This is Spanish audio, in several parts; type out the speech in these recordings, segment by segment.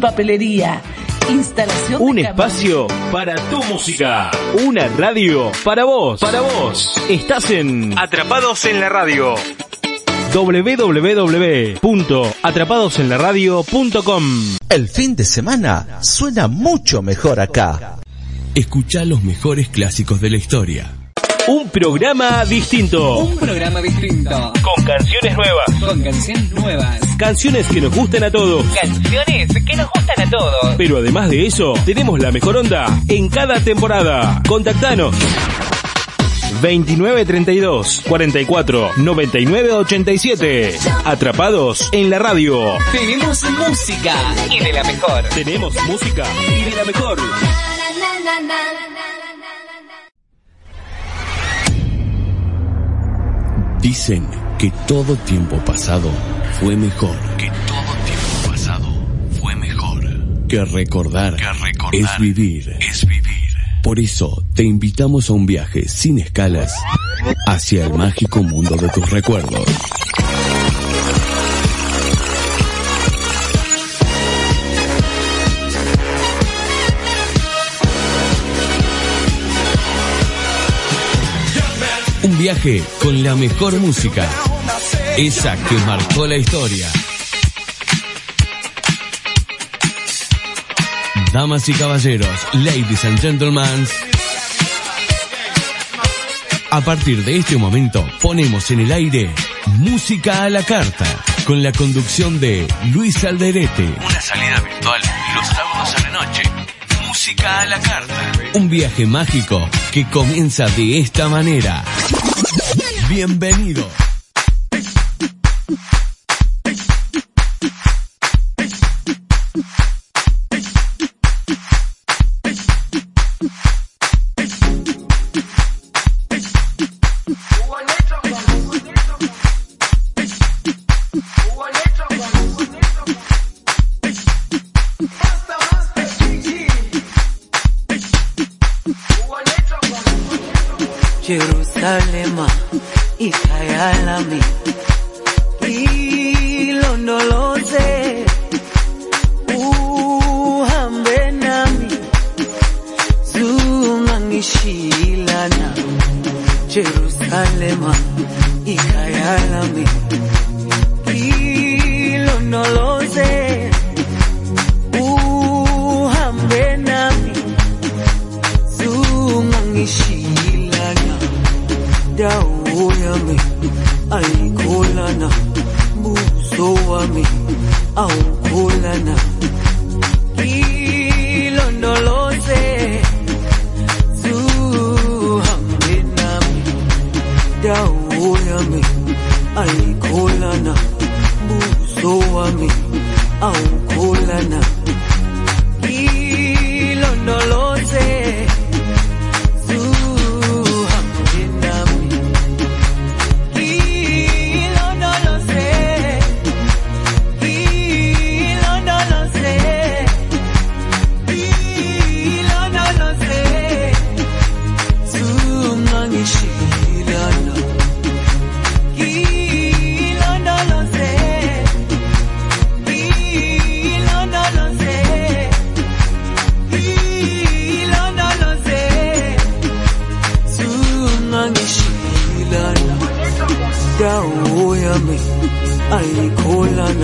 papelería, instalación Un de espacio para tu música. Una radio para vos. Para vos. Estás en Atrapados en la Radio. www.atrapadosenlaradio.com El fin de semana suena mucho mejor acá. Escucha los mejores clásicos de la historia. Un programa distinto. Un programa distinto. Con canciones nuevas. Con canciones nuevas. Canciones que nos gustan a todos. Canciones que nos gustan a todos. Pero además de eso, tenemos la mejor onda en cada temporada. Contactanos. 2932 44 99 87. Atrapados en la radio. Tenemos música y de la mejor. Tenemos música y de la mejor. Dicen que todo tiempo pasado fue mejor. Que todo tiempo pasado fue mejor. Que recordar, es vivir. Es vivir. Por eso te invitamos a un viaje sin escalas hacia el mágico mundo de tus recuerdos. Viaje con la mejor música. Esa que marcó la historia. Damas y caballeros, ladies and gentlemen. A partir de este momento ponemos en el aire Música a la Carta, con la conducción de Luis Alderete. Una salida virtual los sábados a la noche. Música a la Carta. Un viaje mágico que comienza de esta manera. Bienvenido.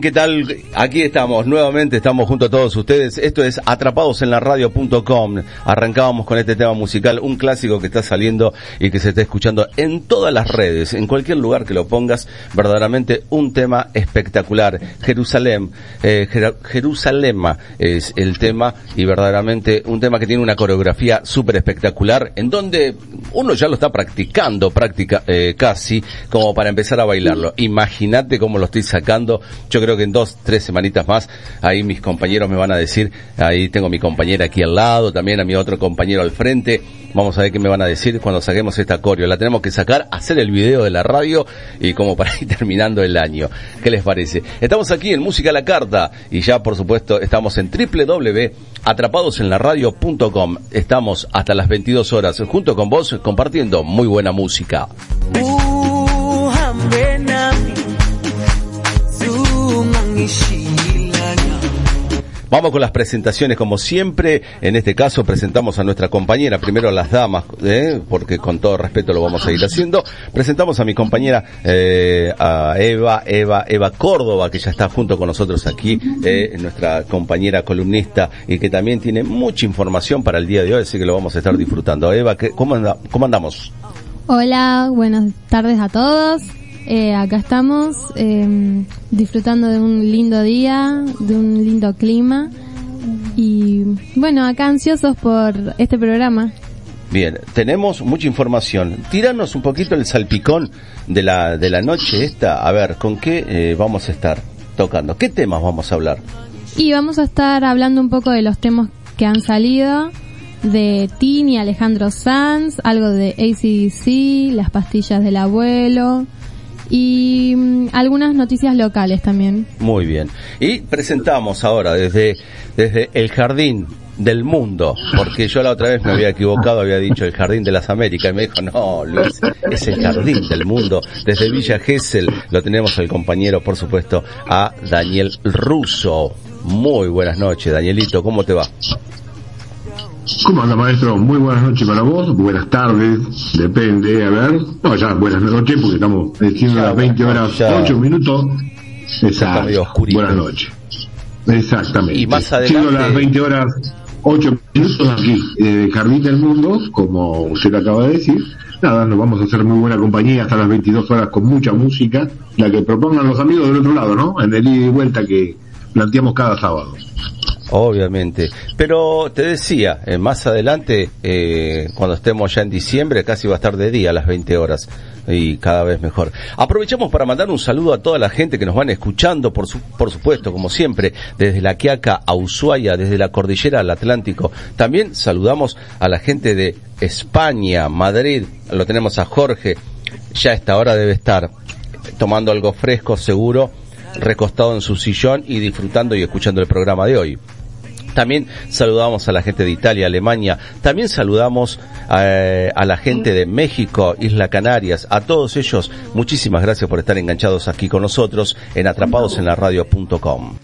¿qué tal? Aquí estamos, nuevamente estamos junto a todos ustedes. Esto es Atrapados en la Radio.com. Arrancábamos con este tema musical, un clásico que está saliendo y que se está escuchando en todas las redes, en cualquier lugar que lo pongas, verdaderamente un tema espectacular. Jerusalén, eh, Jerusalema es el tema y verdaderamente un tema que tiene una coreografía súper espectacular en donde uno ya lo está practicando, práctica eh, casi, como para empezar a bailarlo. Imagínate cómo lo estoy sacando yo creo que en dos, tres semanitas más, ahí mis compañeros me van a decir, ahí tengo mi compañera aquí al lado, también a mi otro compañero al frente, vamos a ver qué me van a decir cuando saquemos esta coreo. La tenemos que sacar, hacer el video de la radio y como para ir terminando el año. ¿Qué les parece? Estamos aquí en Música a la Carta y ya por supuesto estamos en www.atrapadosenlaradio.com. Estamos hasta las 22 horas junto con vos compartiendo muy buena música. Vamos con las presentaciones como siempre. En este caso presentamos a nuestra compañera, primero a las damas, ¿eh? porque con todo respeto lo vamos a ir haciendo. Presentamos a mi compañera, eh, a Eva, Eva, Eva Córdoba, que ya está junto con nosotros aquí, eh, nuestra compañera columnista y que también tiene mucha información para el día de hoy, así que lo vamos a estar disfrutando. Eva, ¿cómo, cómo andamos? Hola, buenas tardes a todos. Eh, acá estamos em, disfrutando de un lindo día, de un lindo clima y bueno, acá ansiosos por este programa. Bien, tenemos mucha información. Tíranos un poquito el salpicón de la, de la noche esta. A ver, ¿con qué eh, vamos a estar tocando? ¿Qué temas vamos a hablar? Y vamos a estar hablando un poco de los temas que han salido de Tini, Alejandro Sanz, algo de ACDC, las pastillas del abuelo, y mm, algunas noticias locales también. Muy bien. Y presentamos ahora desde, desde el Jardín del Mundo, porque yo la otra vez me había equivocado, había dicho el Jardín de las Américas, y me dijo, no, Luis, es el Jardín del Mundo. Desde Villa Gesell lo tenemos al compañero, por supuesto, a Daniel Russo. Muy buenas noches, Danielito, ¿cómo te va? ¿Cómo anda, maestro? Muy buenas noches para vos, buenas tardes, depende, a ver. No, ya buenas noches porque estamos diciendo las 20 horas, 8 minutos. Exacto. Buenas noches. Exactamente. Y más adelante. Siendo las 20 horas, 8 minutos aquí, de Jardín del Mundo, como usted acaba de decir. Nada, nos vamos a hacer muy buena compañía hasta las 22 horas con mucha música, la que propongan los amigos del otro lado, ¿no? En el ida y vuelta que planteamos cada sábado. Obviamente. Pero te decía, eh, más adelante, eh, cuando estemos ya en diciembre, casi va a estar de día a las 20 horas y cada vez mejor. Aprovechamos para mandar un saludo a toda la gente que nos van escuchando, por, por supuesto, como siempre, desde la Quiaca a Ushuaia, desde la cordillera al Atlántico. También saludamos a la gente de España, Madrid, lo tenemos a Jorge, ya a esta hora debe estar tomando algo fresco, seguro, recostado en su sillón y disfrutando y escuchando el programa de hoy. También saludamos a la gente de Italia, Alemania. También saludamos eh, a, la gente de México, Isla Canarias. A todos ellos, muchísimas gracias por estar enganchados aquí con nosotros en atrapadosenlaradio.com.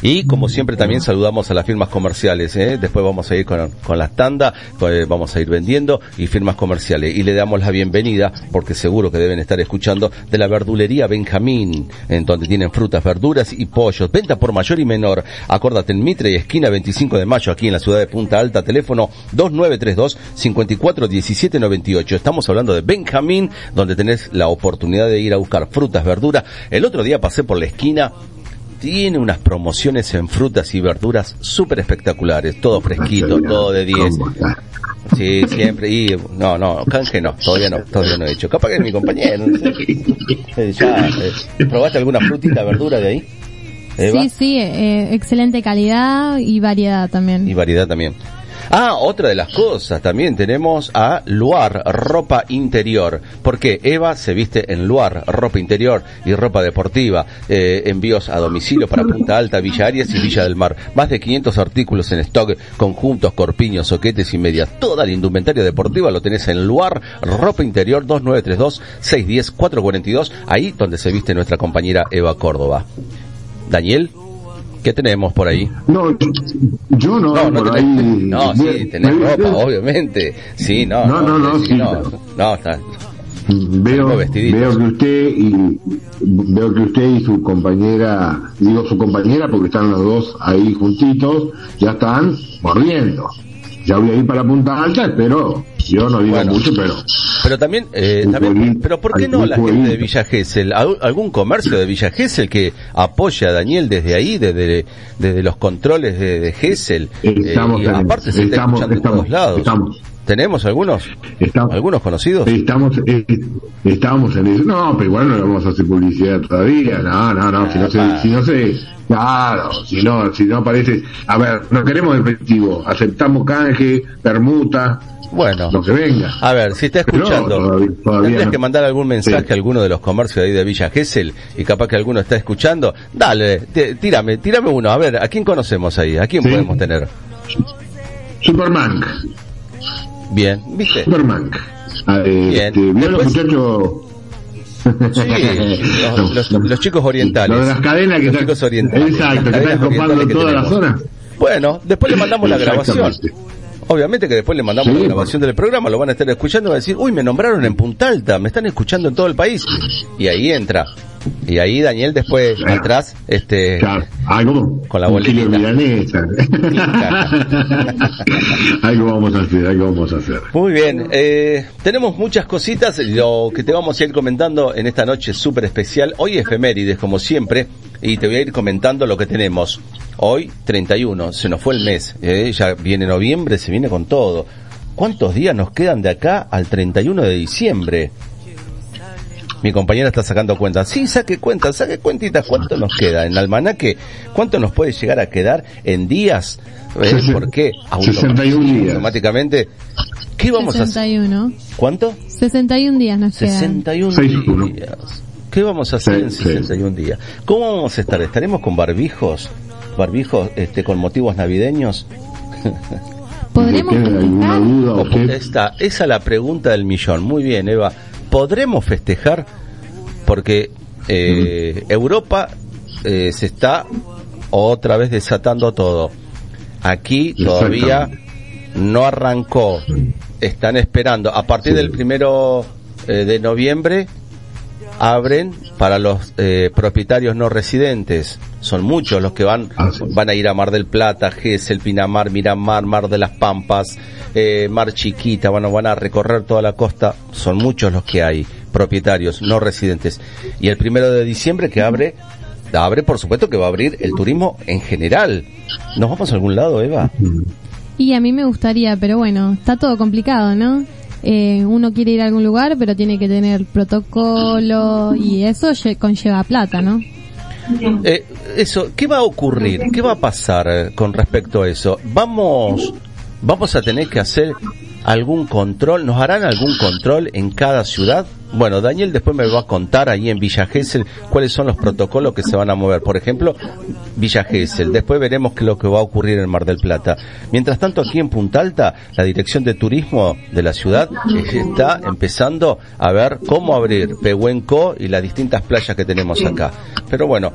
Y como siempre también saludamos a las firmas comerciales. ¿eh? Después vamos a ir con, con las tandas, eh, vamos a ir vendiendo y firmas comerciales. Y le damos la bienvenida, porque seguro que deben estar escuchando, de la verdulería Benjamín, en donde tienen frutas, verduras y pollos. Venta por mayor y menor. Acordate en Mitre y esquina 25 de mayo, aquí en la ciudad de Punta Alta, teléfono 2932 541798. Estamos hablando de Benjamín, donde tenés la oportunidad de ir a buscar frutas, verduras. El otro día pasé por la esquina tiene unas promociones en frutas y verduras súper espectaculares, todo fresquito, todo de 10. Sí, siempre, y no, no, canje no, todavía no, todavía no he hecho. Capaz que es mi compañero, no sé. Eh, ya, eh, ¿Probaste alguna frutita, verdura de ahí? Sí, sí, eh, excelente calidad y variedad también. Y variedad también. Ah, otra de las cosas, también tenemos a Luar, ropa interior. porque Eva se viste en Luar, ropa interior y ropa deportiva. Eh, envíos a domicilio para Punta Alta, Villa Arias y Villa del Mar. Más de 500 artículos en stock, conjuntos, corpiños, soquetes y medias. Toda la indumentaria deportiva lo tenés en Luar, ropa interior 2932-610-442, ahí donde se viste nuestra compañera Eva Córdoba. Daniel. ¿Qué tenemos por ahí? No, yo no, no, no por tenés, ahí. no, sí, tenés ropa, obviamente. Sí, no, No, no, no, sí, no, no, está. Veo, veo que usted y veo que usted y su compañera, digo su compañera porque están los dos ahí juntitos, ya están mordiendo. Ya voy a ir para Punta Alta, espero. Yo no digo Bueno. mucho, pero Pero también, eh, también, pero ¿por qué no la gente de. Villa Gesell? ¿Al- ¿Algún comercio de Villa Gesell que apoya a Daniel desde ahí, desde, desde los controles de, de Gesell? Eh, Estamos y en- aparte se está estamos- todos lados. estamos. ¿Tenemos algunos? estamos, ¿Algunos conocidos? estamos, eh, estamos en eso. No, pero igual no le vamos a hacer publicidad todavía. No, no, no. Si no se, Ah. si no se, claro, si no, si no aparece. A ver, no queremos efectivo. Aceptamos canje, permuta, Bueno. lo que venga. A ver, si está escuchando, todavía- todavía tendrías no. que mandar algún mensaje Sí. a alguno de los comercios de ahí de Villa Gesell y capaz que alguno está escuchando. Dale, te- tírame, tírame uno. A ver, ¿a quién conocemos ahí? ¿A quién Sí. podemos tener? Superman, Bien, ¿viste? Superman. Ah, eh, Bien. Este, ¿vio los muchachos? Sí, los, los- los chicos orientales. Lo de las cadenas que Los chicos orientales. exacto, que están copando toda la zona. Bueno, después le mandamos la grabación. Obviamente que después le mandamos Sí, la grabación del programa, lo van a estar escuchando y van a decir, uy, me nombraron en Punta Alta, me están escuchando en todo el país. Y ahí entra. Y ahí Daniel después, Claro. atrás, este, Claro, algo Con la milanesa. algo vamos a hacer, algo vamos a hacer. Muy bien, eh, tenemos muchas cositas, lo que te vamos a ir comentando en esta noche súper especial. Hoy efemérides, como siempre, y te voy a ir comentando lo que tenemos. Hoy, 31, se nos fue el mes, eh, ya viene noviembre, se viene con todo. ¿Cuántos días nos quedan de acá al 31 de diciembre? Mi compañera está sacando cuentas. Sí, saque cuentas, saque cuentitas. ¿Cuánto nos queda en almanaque? ¿Cuánto nos puede llegar a quedar en días? Eh, ¿Por qué? 61 días. Automáticamente. ¿Qué vamos a hacer? 61. ¿Cuánto? 61 días nos quedan. 61 Seis, uno. días. ¿Qué vamos a hacer Sí, en sí. 61 días? ¿Cómo vamos a estar? ¿Estaremos con barbijos? ¿Barbijos este, con motivos navideños? ¿Podremos ¿Tiene alguna festejar? duda esa es la pregunta del millón. Muy bien, Eva. ¿Podremos festejar? Porque eh, Europa eh, se está otra vez desatando todo. Aquí todavía no arrancó. Están esperando. A partir del primero eh, de noviembre abren para los eh, propietarios no residentes. Son muchos los que van Ah, van a ir a Mar del Plata, Gesell, Pinamar, Miramar, Mar de las Pampas, eh, Mar Chiquita, bueno, van a recorrer toda la costa. Son muchos los que hay, propietarios no residentes. Y el primero de diciembre que abre, abre por supuesto que va a abrir el turismo en general. ¿Nos vamos a algún lado, Eva? Y a mí me gustaría, pero bueno, está todo complicado, ¿no? Eh, uno quiere ir a algún lugar, pero tiene que tener protocolo y eso lle- conlleva plata, ¿no? Eh, eso, ¿qué va a ocurrir? ¿Qué va a pasar eh, con respecto a eso? Vamos, vamos a tener que hacer algún control, ¿nos harán algún control en cada ciudad? Bueno, Daniel después me va a contar ahí en Villa Gesell cuáles son los protocolos que se van a mover. Por ejemplo, Villa Gesell. Después veremos qué es lo que va a ocurrir en Mar del Plata. Mientras tanto, aquí en Punta Alta, la Dirección de Turismo de la ciudad está empezando a ver cómo abrir Pehuenco y las distintas playas que tenemos acá. Pero bueno,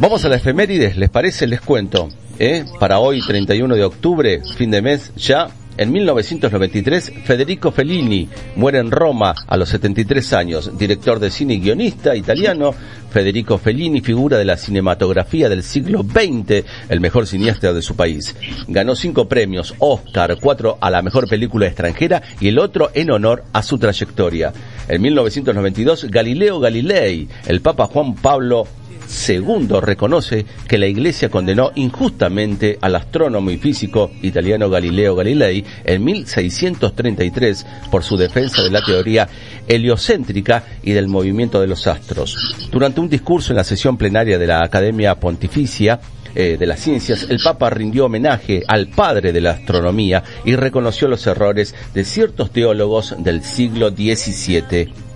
Vamos a la efemérides, ¿les parece? Les cuento. ¿eh? Para hoy, 31 de octubre, fin de mes, ya en 1993, Federico Fellini muere en Roma a los 73 años. Director de cine y guionista italiano, Federico Fellini, figura de la cinematografía del siglo XX, el mejor cineasta de su país. Ganó cinco premios, Oscar, cuatro a la mejor película extranjera y el otro en honor a su trayectoria. En 1992, Galileo Galilei, el Papa Juan Pablo Segundo, reconoce que la Iglesia condenó injustamente al astrónomo y físico italiano Galileo Galilei en 1633 por su defensa de la teoría heliocéntrica y del movimiento de los astros. Durante un discurso en la sesión plenaria de la Academia Pontificia, eh, de las ciencias, el Papa rindió homenaje al padre de la astronomía y reconoció los errores de ciertos teólogos del siglo XVII.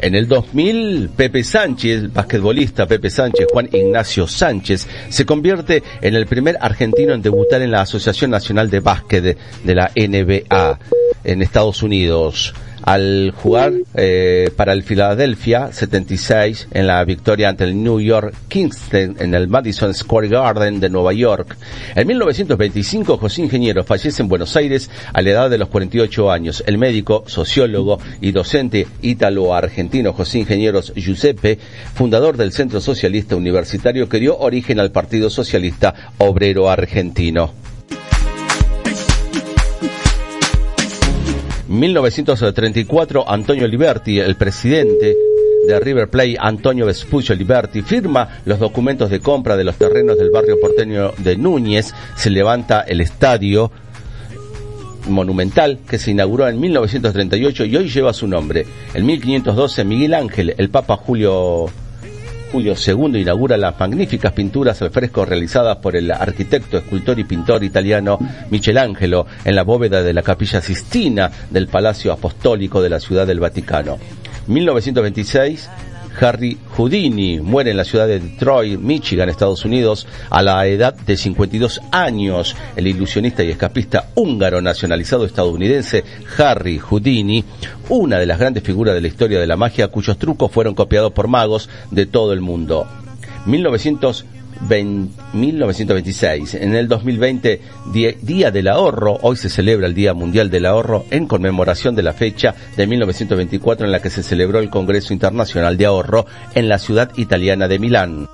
En el 2000, Pepe Sánchez, basquetbolista Pepe Sánchez, Juan Ignacio Sánchez, se convierte en el primer argentino en debutar en la Asociación Nacional de Básquet de la NBA en Estados Unidos al jugar eh, para el Philadelphia 76 en la victoria ante el New York Kings en el Madison Square Garden de Nueva York. En 1925 José Ingeniero fallece en Buenos Aires a la edad de los 48 años. El médico, sociólogo y docente ítalo-argentino José Ingenieros Giuseppe, fundador del Centro Socialista Universitario que dio origen al Partido Socialista Obrero Argentino. 1934, Antonio Liberti, el presidente de River Plate, Antonio Vespuccio Liberti, firma los documentos de compra de los terrenos del barrio porteño de Núñez, se levanta el estadio monumental que se inauguró en 1938 y hoy lleva su nombre. En 1512 Miguel Ángel, el Papa Julio Julio II inaugura las magníficas pinturas al fresco realizadas por el arquitecto, escultor y pintor italiano Michelangelo en la bóveda de la Capilla Sistina del Palacio Apostólico de la Ciudad del Vaticano. 1926 Harry Houdini muere en la ciudad de Detroit, Michigan, Estados Unidos, a la edad de 52 años. El ilusionista y escapista húngaro nacionalizado estadounidense Harry Houdini, una de las grandes figuras de la historia de la magia cuyos trucos fueron copiados por magos de todo el mundo. 1900 1926. En el 2020, Día del Ahorro, hoy se celebra el Día Mundial del Ahorro en conmemoración de la fecha de 1924 en la que se celebró el Congreso Internacional de Ahorro en la ciudad italiana de Milán.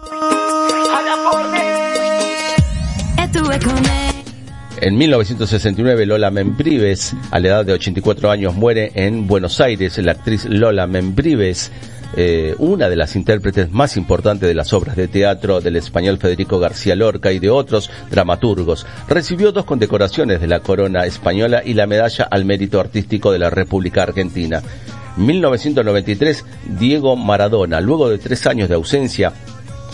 En 1969 Lola Membrives, a la edad de 84 años, muere en Buenos Aires. La actriz Lola Membrives eh, una de las intérpretes más importantes de las obras de teatro del español Federico García Lorca y de otros dramaturgos. Recibió dos condecoraciones de la corona española y la medalla al mérito artístico de la República Argentina. 1993, Diego Maradona, luego de tres años de ausencia,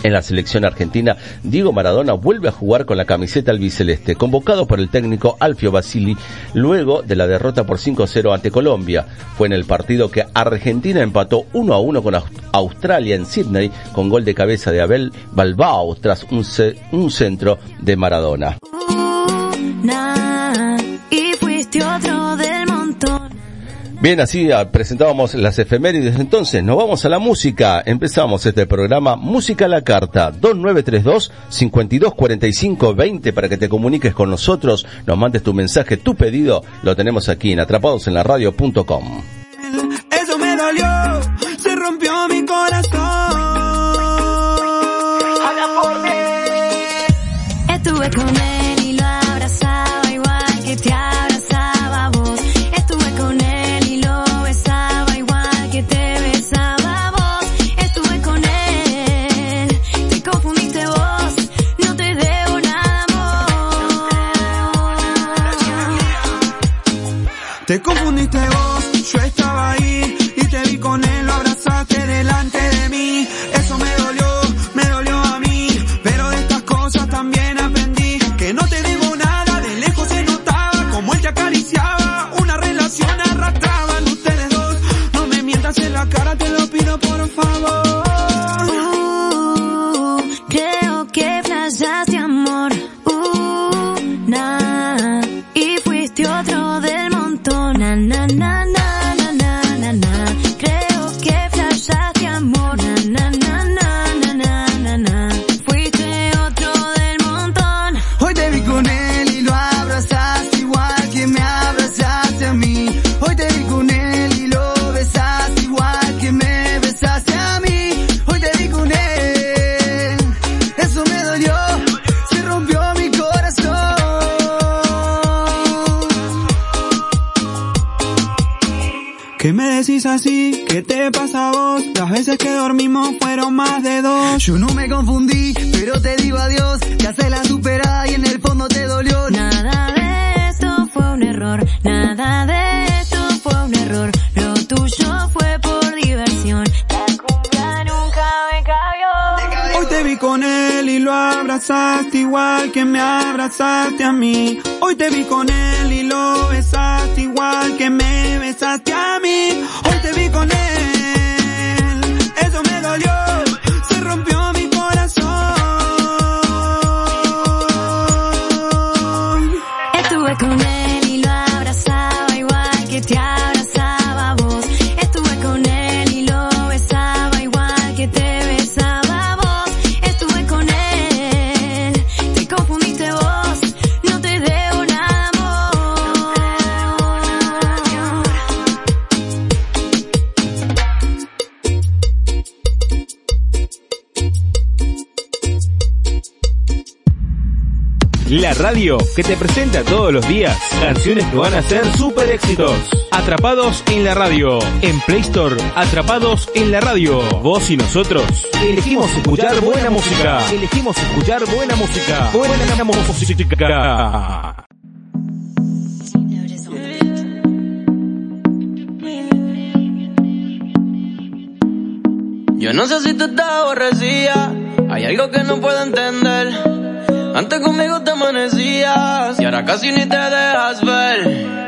en la selección argentina, Diego Maradona vuelve a jugar con la camiseta albiceleste, convocado por el técnico Alfio Basili luego de la derrota por 5-0 ante Colombia. Fue en el partido que Argentina empató 1 a 1 con Australia en Sydney con gol de cabeza de Abel Balbao tras un, un centro de Maradona. Bien, así ah, presentábamos las efemérides. Entonces, nos vamos a la música. Empezamos este programa Música a la Carta 2932 5245 20 para que te comuniques con nosotros, nos mandes tu mensaje, tu pedido. Lo tenemos aquí en atrapadosenlaradio.com. Eso me se rompió mi corazón. Atrapados en la radio. En Play Store, Atrapados en la radio. Vos y nosotros elegimos escuchar buena música. Elegimos escuchar buena música. Buena música. Yo no sé si tú estás aborrecida, hay algo que no puedo entender. Antes conmigo te amanecías y ahora casi ni te dejas ver.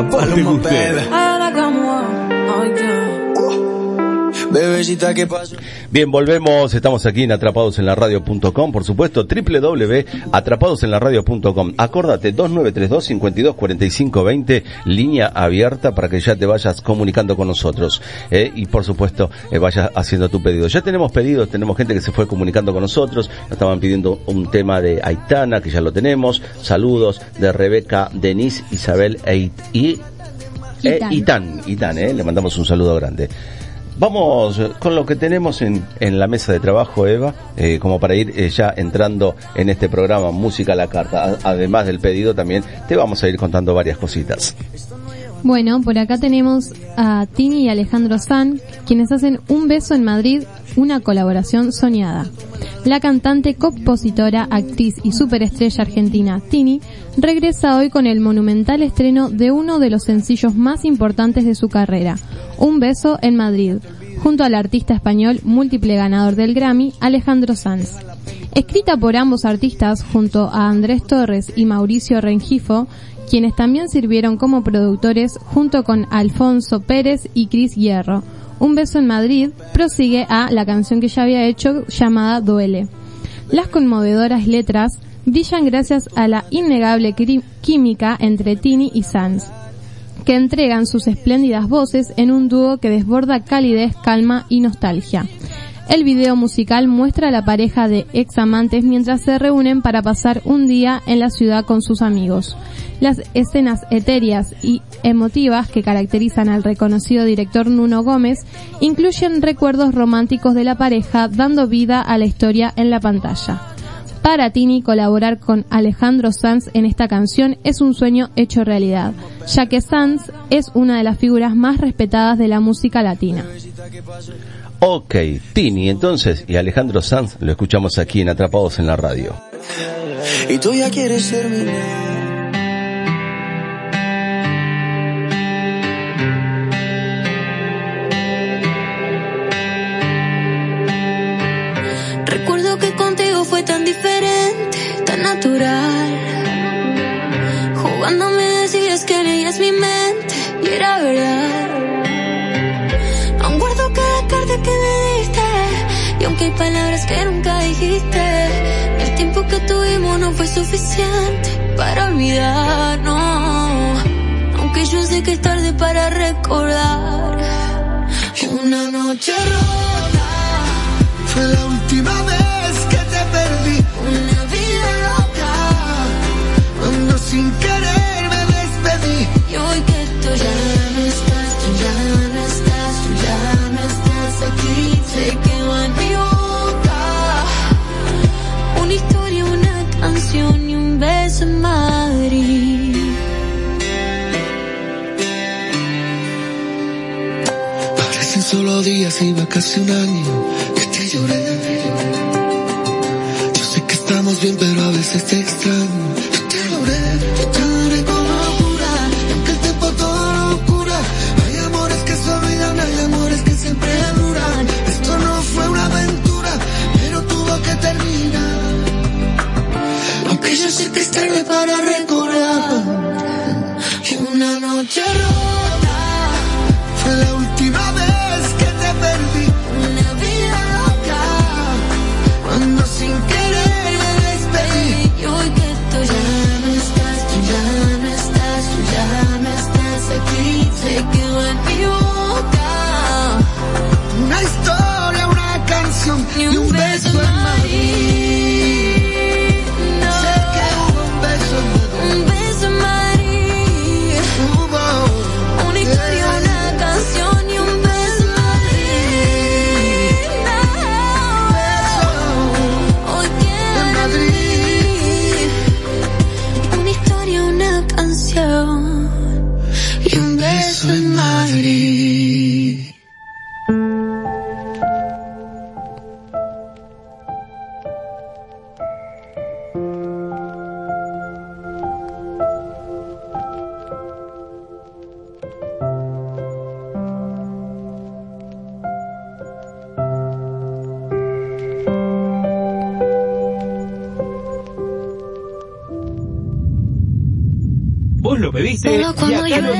Pedí lo que Bien, volvemos, estamos aquí en atrapadosenlaradio.com, por supuesto, www.atrapadosenlaradio.com. Acórdate, 2932-524520, línea abierta para que ya te vayas comunicando con nosotros. eh, y por supuesto, eh, vayas haciendo tu pedido. Ya tenemos pedidos, tenemos gente que se fue comunicando con nosotros, nos estaban pidiendo un tema de Aitana, que ya lo tenemos. Saludos de Rebeca, Denise, Isabel e, y, eh, Itán. Itán, Itán, eh, le mandamos un saludo grande. Vamos con lo que tenemos en, la mesa de trabajo, Eva, eh, como para ir eh, ya entrando en este programa Música a la Carta. Además del pedido también te vamos a ir contando varias cositas. Bueno, por acá tenemos a Tini y Alejandro San, quienes hacen Un beso en Madrid, una colaboración soñada. La cantante, compositora, actriz y superestrella argentina Tini regresa hoy con el monumental estreno de uno de los sencillos más importantes de su carrera, Un beso en Madrid, junto al artista español múltiple ganador del Grammy, Alejandro Sanz. Escrita por ambos artistas junto a Andrés Torres y Mauricio Rengifo, quienes también sirvieron como productores junto con Alfonso Pérez y Cris Hierro. Un beso en Madrid prosigue a la canción que ya había hecho llamada Duele. Las conmovedoras letras brillan gracias a la innegable química entre Tini y Sanz, que entregan sus espléndidas voces en un dúo que desborda calidez, calma y nostalgia. El video musical muestra a la pareja de ex amantes mientras se reúnen para pasar un día en la ciudad con sus amigos. Las escenas etéreas y emotivas que caracterizan al reconocido director Nuno Gómez incluyen recuerdos románticos de la pareja dando vida a la historia en la pantalla. Para Tini colaborar con Alejandro Sanz en esta canción es un sueño hecho realidad, ya que Sanz es una de las figuras más respetadas de la música latina. Ok, Tini entonces y Alejandro Sanz lo escuchamos aquí en Atrapados en la Radio. Y tú ya quieres ser mi hay palabras que nunca dijiste, el tiempo que tuvimos no fue suficiente para olvidarnos. Aunque yo sé que es tarde para recordar una noche rota. Fue la última vez días va casi un año que te. Yo sé que estamos bien, pero a veces te extraño. Yo te adoré, yo te adoré con locura. Aunque el tiempo todo lo cura, hay amores que se olvidan, hay amores que siempre duran. Esto no fue una aventura, pero tuvo que terminar. Aunque yo sé que es tarde para recordar. Y una noche rota. Fue la canción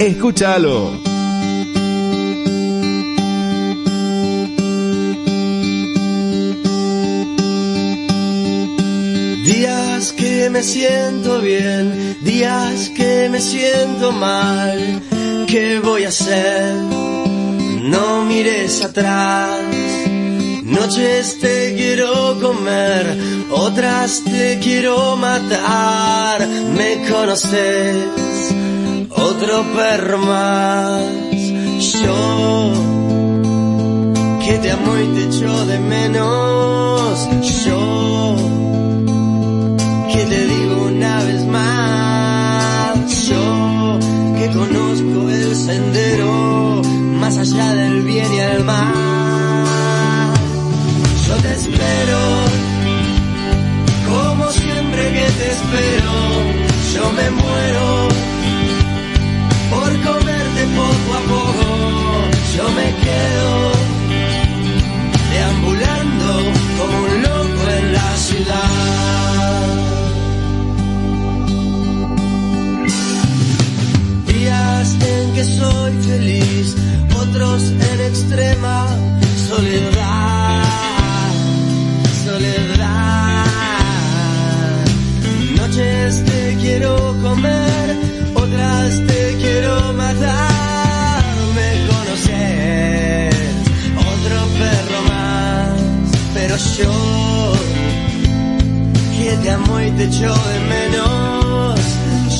Escúchalo. Días que me siento bien, días que me siento mal. ¿Qué voy a hacer? No mires atrás. Noches te quiero comer, otras te quiero matar. Me conoces, otro perro más. Yo que te amo y te echo de menos. Yo que te digo una vez más, yo que conozco el sendero más allá del bien y el mal. Yo te espero, como siempre que te espero, yo me muero quedo deambulando como un loco en la ciudad. Días en que soy feliz, otros en extrema soledad, soledad. Noches te quiero comer, yo, que te amo y te echo de menos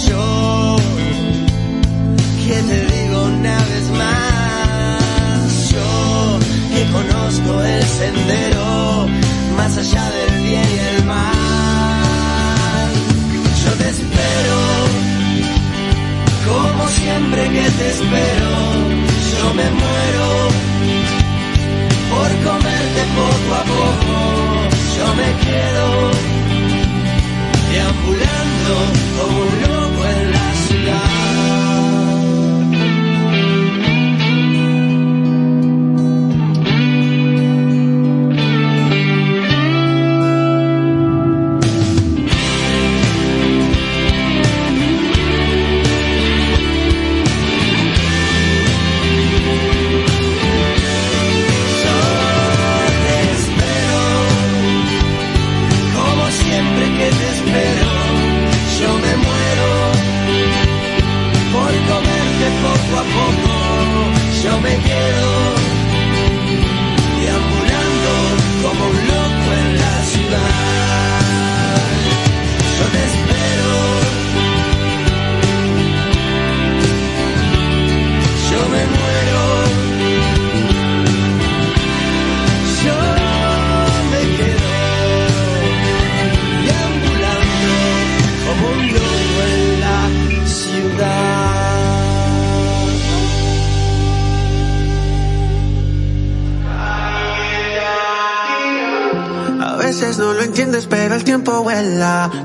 yo, que te digo una vez más, yo, que conozco el sendero, más allá del bien y el mal, yo te espero, como siempre que te espero, yo me muero poco a poco yo me quedo deambulando como un loco.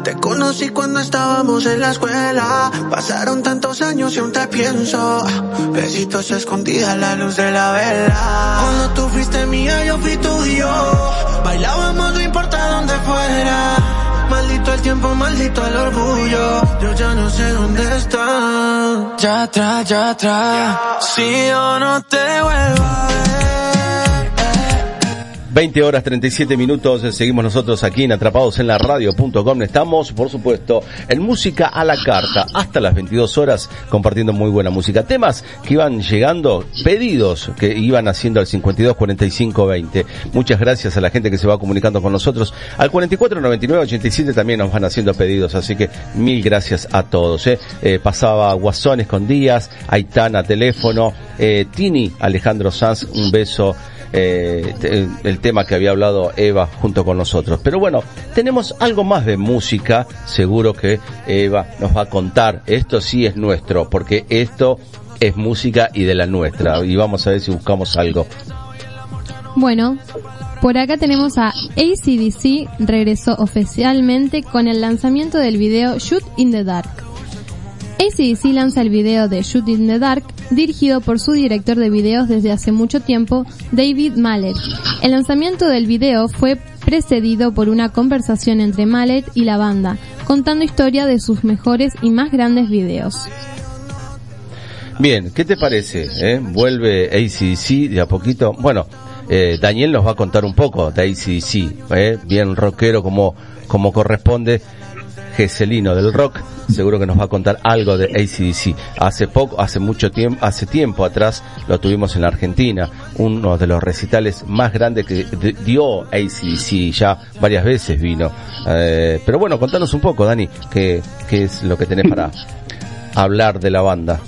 Te conocí cuando estábamos en la escuela. Pasaron tantos años y aún te pienso. Besitos escondida a la luz de la vela. Cuando tú fuiste mía, yo fui tuyo. Bailábamos, no importa dónde fuera. Maldito el tiempo, maldito el orgullo. Yo ya no sé dónde está. Ya atrás, ya atrás. Si yo no te vuelvo a ver. 20 horas 37 minutos, seguimos nosotros aquí en Atrapados en la Radio.com. Estamos, por supuesto, en música a la carta, hasta las 22 horas, compartiendo muy buena música. Temas que iban llegando, pedidos que iban haciendo al 52 45 20. Muchas gracias a la gente que se va comunicando con nosotros. Al 44 99 87 también nos van haciendo pedidos, así que mil gracias a todos. eh. Eh, pasaba Guasones con Díaz, Aitana teléfono, eh, Tini Alejandro Sanz, un beso eh, te- el tema que había hablado Eva junto con nosotros. Pero bueno, tenemos algo más de música, seguro que Eva nos va a contar. Esto sí es nuestro, porque esto es música y de la nuestra. Y vamos a ver si buscamos algo. Bueno, por acá tenemos a ACDC, regresó oficialmente con el lanzamiento del video Shoot in the Dark. ACDC lanza el video de Shoot in the Dark, dirigido por su director de videos desde hace mucho tiempo, David Mallet. El lanzamiento del video fue precedido por una conversación entre Mallet y la banda, contando historia de sus mejores y más grandes videos. Bien, ¿qué te parece? eh? Vuelve ACDC de a poquito. Bueno, eh, Daniel nos va a contar un poco de ACDC, eh, bien rockero como, como corresponde. Geselino del rock, seguro que nos va a contar algo de ACDC. Hace poco, hace mucho tiempo, hace tiempo atrás lo tuvimos en la Argentina, uno de los recitales más grandes que dio ACDC, ya varias veces vino. Eh, pero bueno, contanos un poco, Dani, qué, qué es lo que tenés para hablar de la banda.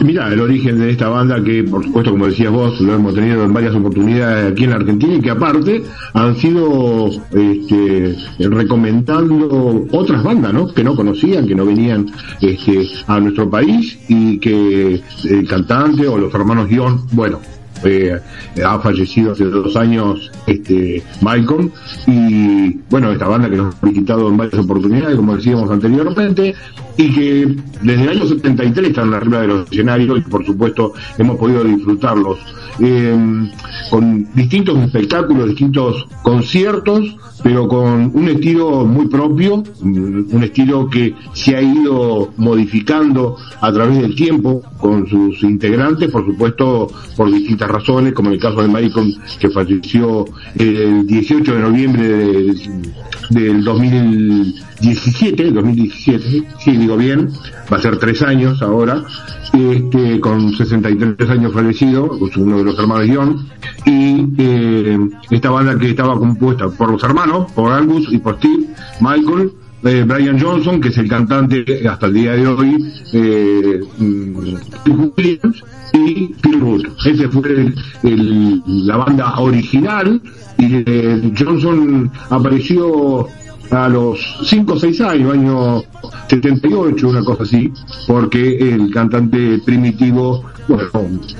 Mira, el origen de esta banda que, por supuesto, como decías vos, lo hemos tenido en varias oportunidades aquí en la Argentina y que aparte han sido este, recomendando otras bandas, ¿no? Que no conocían, que no venían este, a nuestro país y que el cantante o los hermanos Guión, bueno, eh, ha fallecido hace dos años este Malcolm. Y bueno esta banda que nos ha visitado en varias oportunidades como decíamos anteriormente y que desde el año 73 están arriba de los escenarios y por supuesto hemos podido disfrutarlos eh, con distintos espectáculos distintos conciertos pero con un estilo muy propio, un estilo que se ha ido modificando a través del tiempo con sus integrantes, por supuesto por distintas razones, como en el caso de Malcolm, que falleció el 18 de noviembre de- del 2017, 2017, sí digo bien, va a ser tres años ahora, este, con 63 años fallecido, uno de los hermanos John, y eh, esta banda que estaba compuesta por los hermanos, por Angus y por Steve, Michael, eh, Brian Johnson, que es el cantante hasta el día de hoy, eh, mm, Williams y Phil Root. Ese fue el- la banda original y eh, Johnson apareció a los 5 o 6 años, año 78, una cosa así, porque el cantante primitivo, bueno,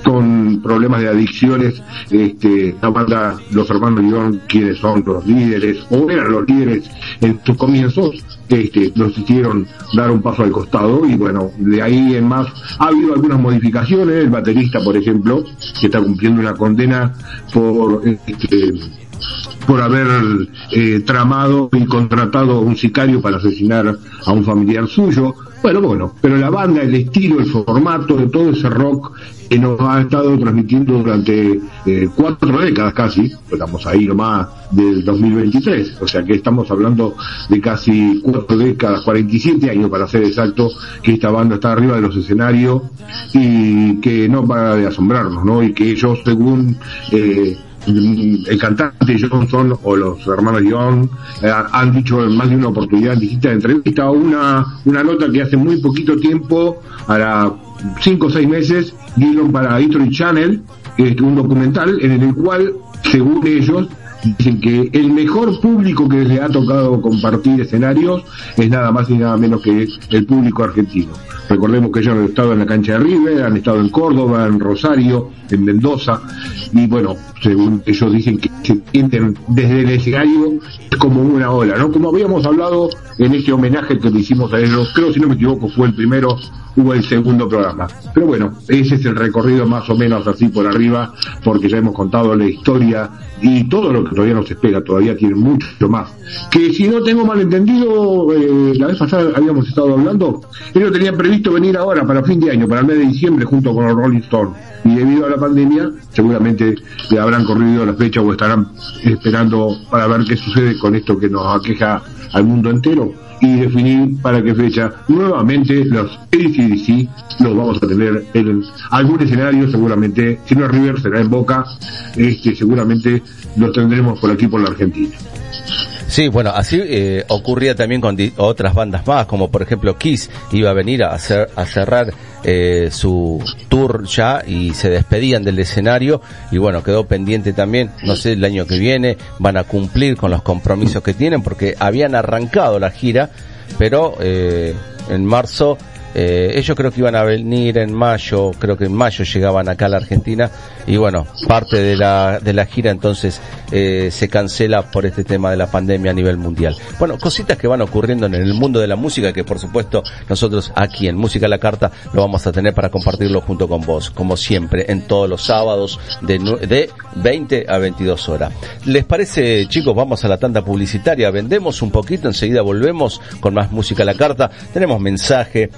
con problemas de adicciones, este, la banda, los hermanos León, quienes son los líderes, o eran los líderes en sus comienzos, este, nos hicieron dar un paso al costado y bueno, de ahí en más ha habido algunas modificaciones, el baterista, por ejemplo, que está cumpliendo una condena por este, por haber eh, tramado y contratado a un sicario para asesinar a un familiar suyo. Bueno, bueno, pero la banda, el estilo, el formato de todo ese rock que nos ha estado transmitiendo durante eh, cuatro décadas casi, estamos ahí nomás del 2023, o sea que estamos hablando de casi cuatro décadas, 47 años para ser exacto, que esta banda está arriba de los escenarios y que no para de asombrarnos, ¿no? Y que ellos, según eh, el cantante Johnson o los hermanos Young eh, han dicho en más de una oportunidad en distintas entrevistas una, una nota que hace muy poquito tiempo, a cinco o seis meses, dieron para History Channel este, un documental en el cual, según ellos, dicen que el mejor público que les ha tocado compartir escenarios es nada más y nada menos que el público argentino. Recordemos que ellos han estado en la cancha de River, han estado en Córdoba, en Rosario, en Mendoza, y bueno, según ellos dicen que se sienten desde el escenario como una ola, ¿no? Como habíamos hablado en este homenaje que hicimos a ellos, creo si no me equivoco fue el primero hubo el segundo programa. Pero bueno, ese es el recorrido más o menos así por arriba, porque ya hemos contado la historia y todo lo que todavía nos espera, todavía tiene mucho más. Que si no tengo mal entendido, eh, la vez pasada habíamos estado hablando, ellos tenían previsto venir ahora para fin de año, para el mes de diciembre, junto con los Rolling Stones. Y debido a la pandemia, seguramente le habrán corrido la fecha o estarán esperando para ver qué sucede con esto que nos aqueja al mundo entero y definir para qué fecha nuevamente los ACDC los vamos a tener en algún escenario seguramente, si no River será en Boca, este seguramente los tendremos por aquí por la Argentina. Sí, bueno, así eh, ocurría también con otras bandas más, como por ejemplo Kiss iba a venir a, hacer, a cerrar eh, su tour ya y se despedían del escenario y bueno, quedó pendiente también, no sé, el año que viene van a cumplir con los compromisos que tienen porque habían arrancado la gira, pero eh, en marzo eh, ellos creo que iban a venir en mayo, creo que en mayo llegaban acá a la Argentina y bueno, parte de la, de la gira entonces eh, se cancela por este tema de la pandemia a nivel mundial. Bueno, cositas que van ocurriendo en el mundo de la música que por supuesto nosotros aquí en Música a la Carta lo vamos a tener para compartirlo junto con vos, como siempre, en todos los sábados de, de 20 a 22 horas. ¿Les parece chicos? Vamos a la tanda publicitaria, vendemos un poquito, enseguida volvemos con más Música a la Carta, tenemos mensaje,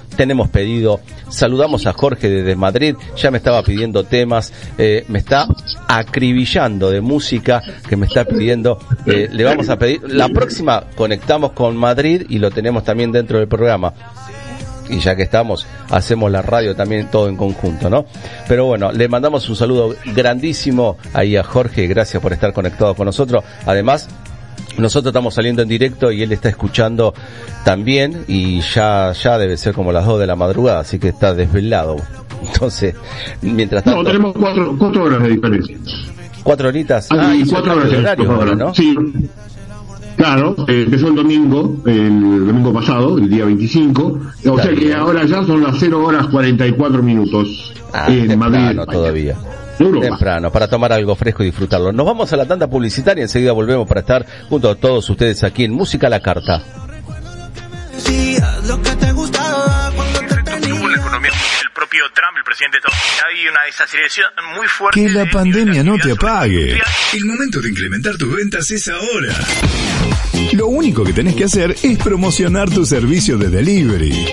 pedido, saludamos a Jorge desde Madrid, ya me estaba pidiendo temas, eh, me está acribillando de música que me está pidiendo, eh, le vamos a pedir, la próxima conectamos con Madrid y lo tenemos también dentro del programa y ya que estamos, hacemos la radio también todo en conjunto, ¿no? Pero bueno, le mandamos un saludo grandísimo ahí a Jorge, gracias por estar conectado con nosotros. Además, nosotros estamos saliendo en directo y él está escuchando también y ya, ya debe ser como las 2 de la madrugada, así que está desvelado. Entonces, mientras tanto... No, tenemos cuatro, cuatro horas de diferencia. ¿Cuatro horitas? Ah, y cuatro horas de horario ahora, ¿no? Sí. Claro, eh, empezó el domingo, el domingo pasado, el día 25, o sea que ahora ya son las 0 horas 44 minutos Ah, en Madrid. España. todavía. Europa. Temprano, para tomar algo fresco y disfrutarlo. Nos vamos a la tanda publicitaria y enseguida volvemos para estar junto a todos ustedes aquí en Música a la Carta. El propio Trump, el presidente de Estados Unidos, hay una desaceleración muy fuerte. Que la de- pandemia no te apague. El momento de incrementar tus ventas es ahora. Lo único que tenés que hacer es promocionar tu servicio de delivery.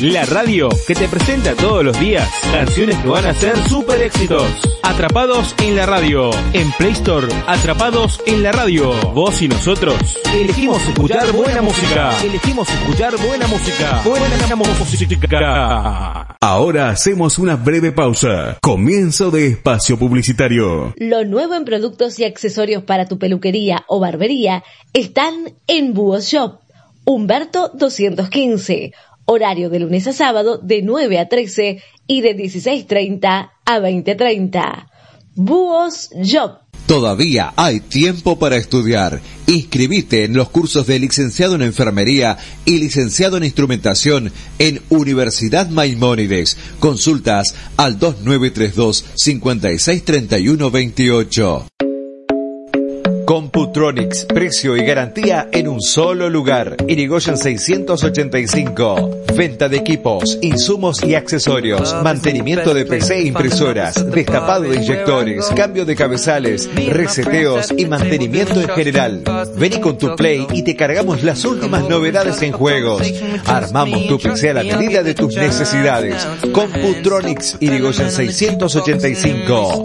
La radio que te presenta todos los días canciones que van a ser super éxitos. Atrapados en la radio. En Play Store, Atrapados en la radio. Vos y nosotros elegimos escuchar buena música. Elegimos escuchar buena música. Buena música. Ahora hacemos una breve pausa. Comienzo de espacio publicitario. Lo nuevo en productos y accesorios para tu peluquería o barbería están en Búho Shop. Humberto 215. Horario de lunes a sábado de 9 a 13 y de 16.30 a 20.30. Búhos Shop. Todavía hay tiempo para estudiar. Inscribite en los cursos de licenciado en enfermería y licenciado en instrumentación en Universidad Maimónides. Consultas al 2932 563128. Computronics, precio y garantía en un solo lugar. Irigoyen 685. Venta de equipos, insumos y accesorios, mantenimiento de PC e impresoras, destapado de inyectores, cambio de cabezales, reseteos y mantenimiento en general. Vení con tu Play y te cargamos las últimas novedades en juegos. Armamos tu PC a la medida de tus necesidades. Computronics, Irigoyen 685.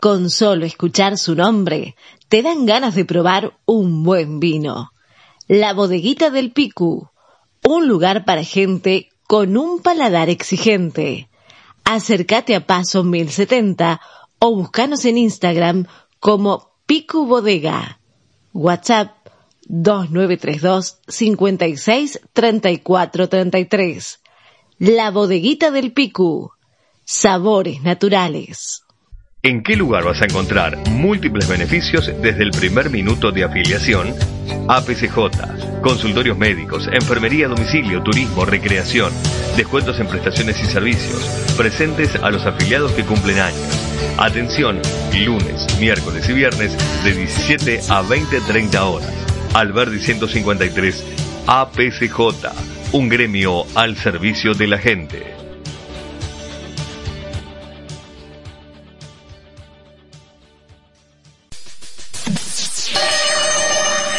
Con solo escuchar su nombre, te dan ganas de probar un buen vino. La bodeguita del Picu, un lugar para gente con un paladar exigente. Acércate a Paso 1070 o búscanos en Instagram como Picu Bodega. WhatsApp 2932 56 34 33. La bodeguita del Picu. Sabores naturales. ¿En qué lugar vas a encontrar múltiples beneficios desde el primer minuto de afiliación? APCJ, consultorios médicos, enfermería a domicilio, turismo, recreación, descuentos en prestaciones y servicios, presentes a los afiliados que cumplen años. Atención, lunes, miércoles y viernes de 17 a 20-30 horas. Alberdi 153, APCJ, un gremio al servicio de la gente.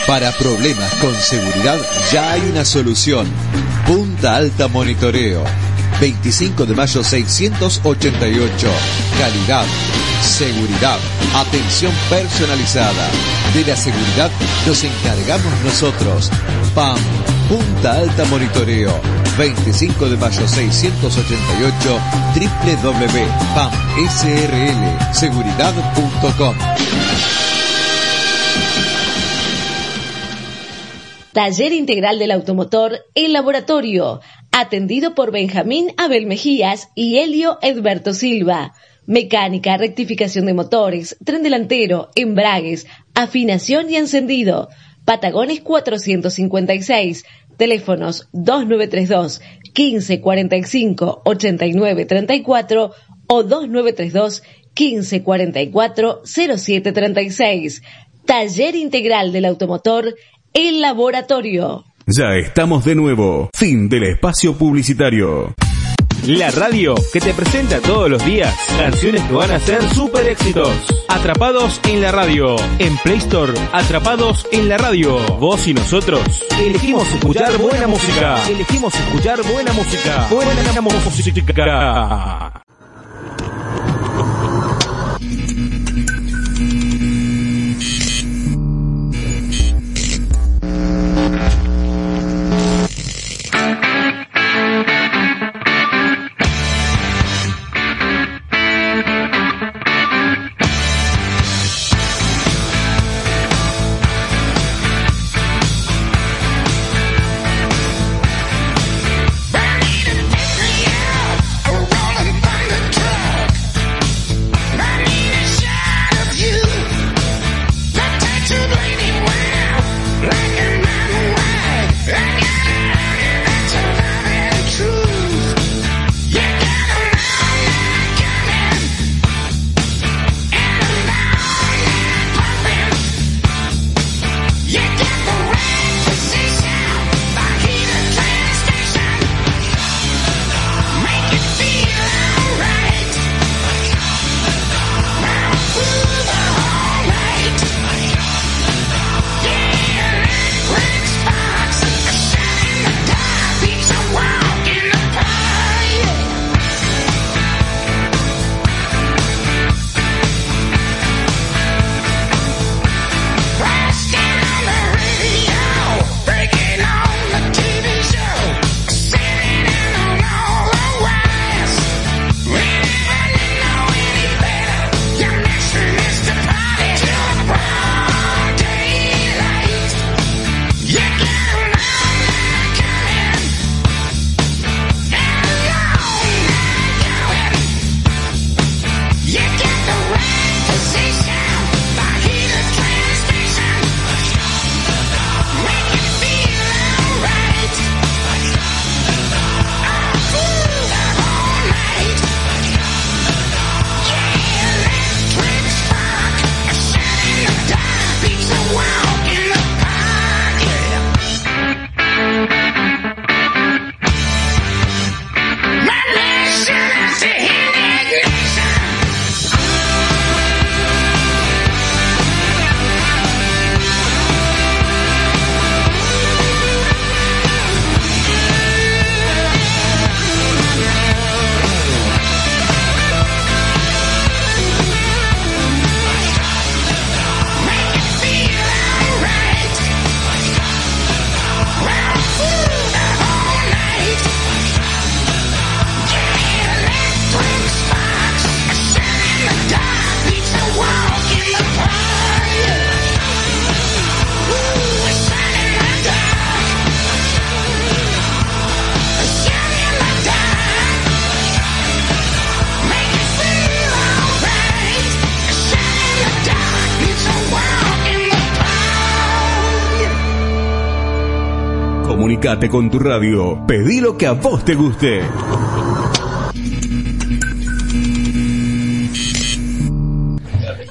Para problemas con seguridad ya hay una solución. Punta Alta Monitoreo. 25 de mayo 688. Calidad, seguridad, atención personalizada. De la seguridad nos encargamos nosotros. PAM, Punta Alta Monitoreo. 25 de mayo 688 www.pamsrlseguridad.com Taller Integral del Automotor El Laboratorio, atendido por Benjamín Abel Mejías y Helio Edberto Silva. Mecánica, rectificación de motores, tren delantero, embragues, afinación y encendido. Patagones 456, teléfonos 2932 1545 8934 o 2932 1544 0736. Taller Integral del Automotor el laboratorio. Ya estamos de nuevo. Fin del espacio publicitario. La radio que te presenta todos los días canciones que van a ser super éxitos. Atrapados en la radio. En Play Store, Atrapados en la radio. Vos y nosotros elegimos escuchar buena música. Elegimos escuchar buena música. Buena música. Con tu radio. Pedí lo que a vos te guste.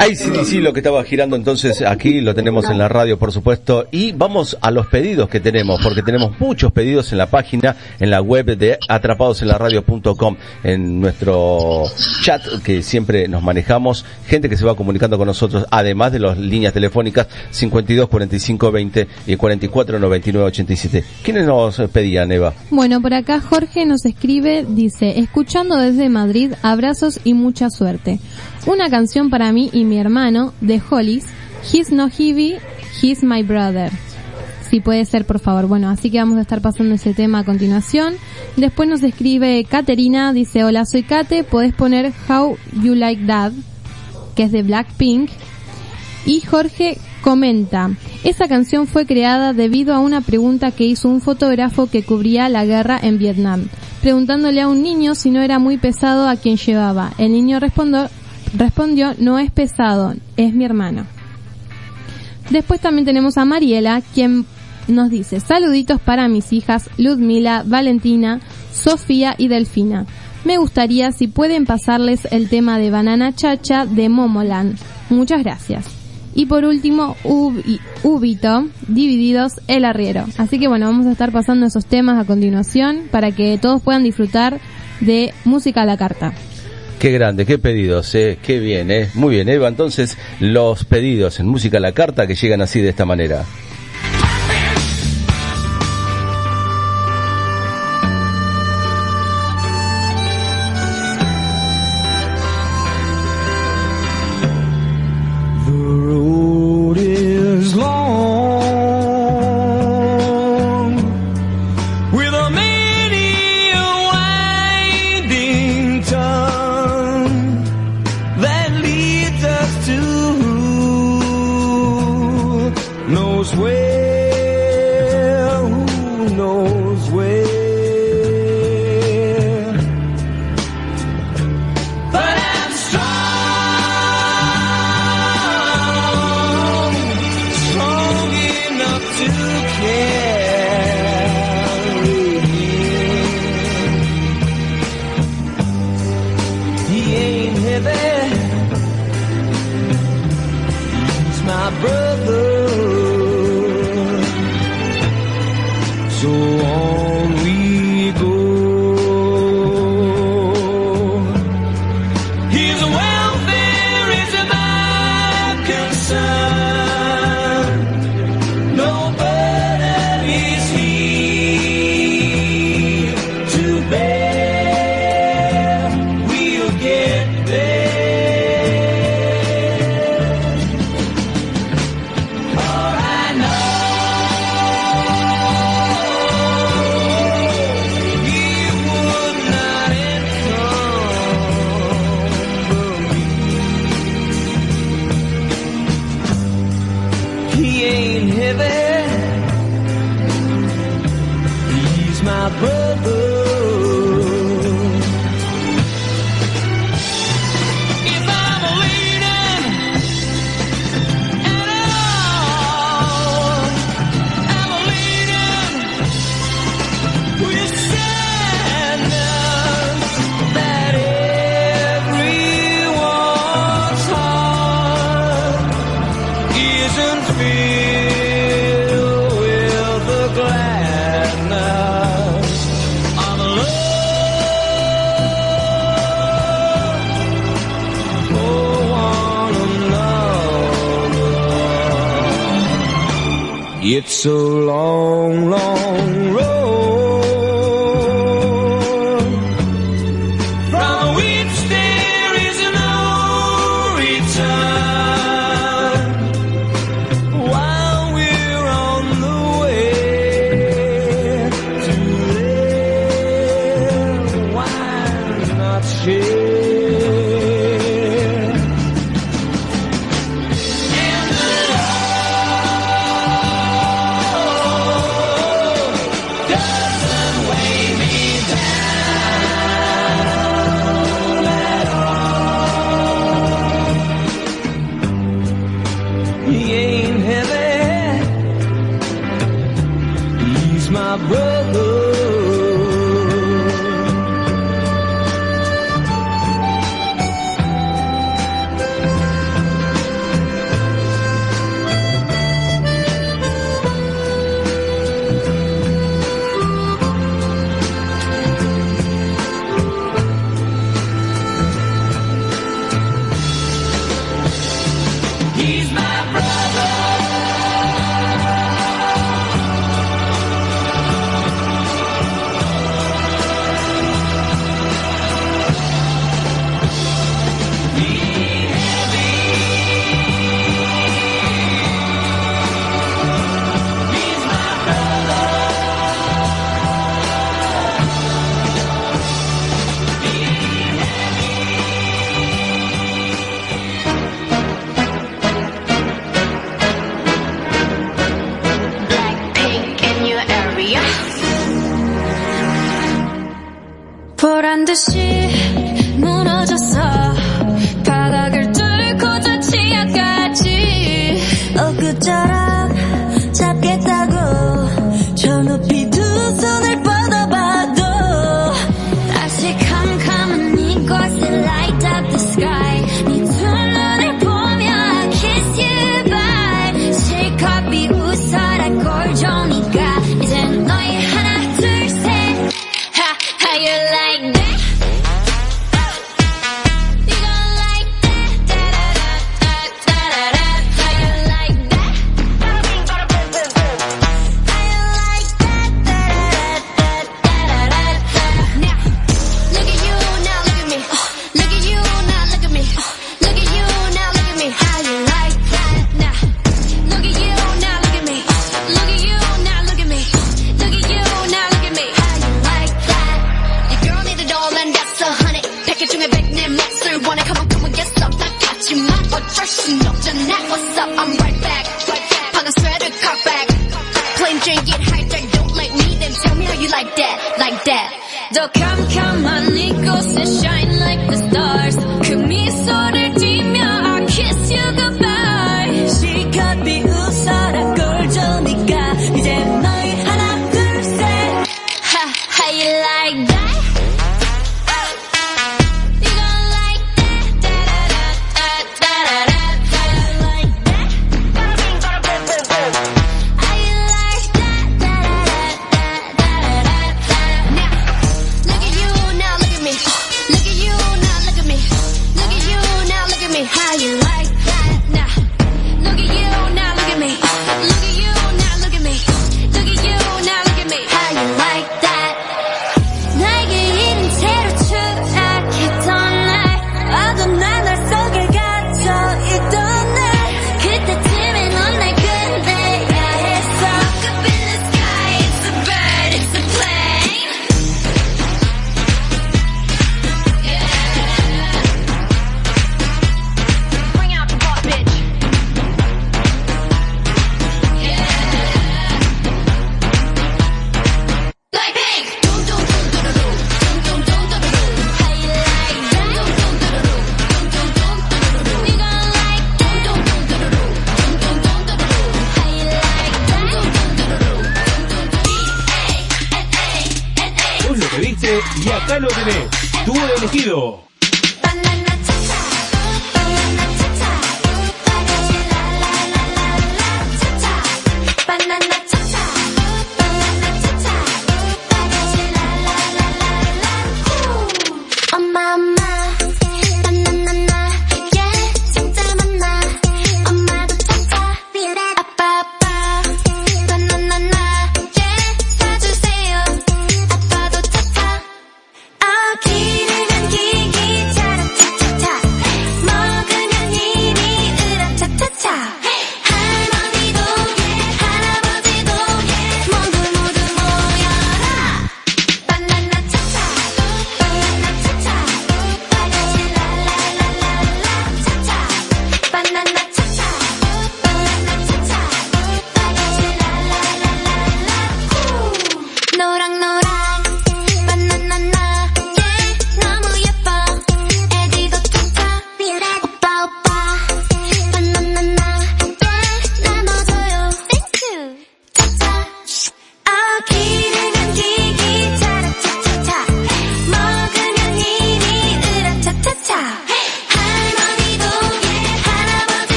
Ahí sí, sí, lo que estaba girando entonces aquí lo tenemos en la radio, por supuesto. Y vamos a los pedidos que tenemos, porque tenemos muchos pedidos en la página, en la web de atrapadosenlaradio.com, en nuestro chat que siempre nos manejamos, gente que se va comunicando con nosotros, además de las líneas telefónicas 52 45 20 y 44 99 87. ¿Quiénes nos pedían, Eva? Bueno, por acá Jorge nos escribe, dice, escuchando desde Madrid, abrazos y mucha suerte. Una canción para mí y mi hermano, de Hollies, He's No Heavy, He's My Brother. Si puede ser, por favor. Bueno, así que vamos a estar pasando ese tema a continuación. Después nos escribe Caterina, dice, hola, soy Kate, podés poner How You Like That, que es de Blackpink. Y Jorge comenta, esa canción fue creada debido a una pregunta que hizo un fotógrafo que cubría la guerra en Vietnam, preguntándole a un niño si no era muy pesado a quien llevaba. El niño respondió, respondió, no es pesado, es mi hermano. Después también tenemos a Mariela, quien nos dice, saluditos para mis hijas Ludmila, Valentina, Sofía y Delfina. Me gustaría si pueden pasarles el tema de Banana Chacha de Momoland. Muchas gracias. Y por último, Ubi- Ubito, Divididos, El Arriero. Así que bueno, vamos a estar pasando esos temas a continuación para que todos puedan disfrutar de música a la carta. Qué grande, qué pedidos, eh, qué bien, eh. Muy bien, Eva. Entonces, los pedidos en música a la carta que llegan así de esta manera.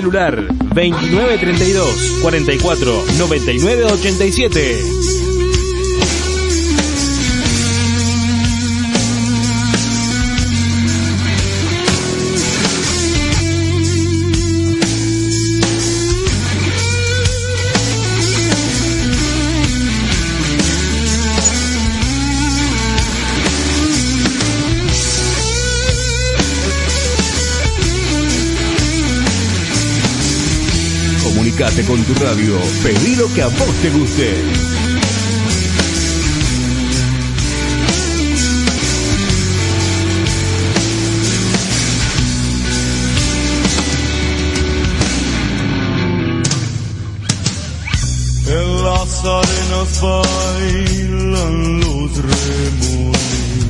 Celular 2932 44 99 87. Comunicate con tu radio. Pedí lo que a vos te guste. En las arenas bailan los remolinos.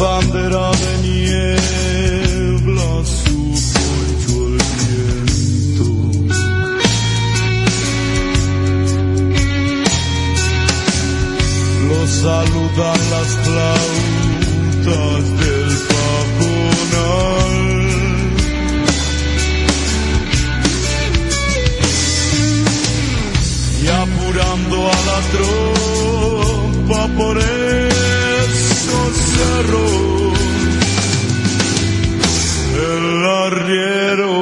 Bandera de niebla, su poncho el viento. Lo saludan las flautas del pajonal. Y apurando a la tropa por esos el arriero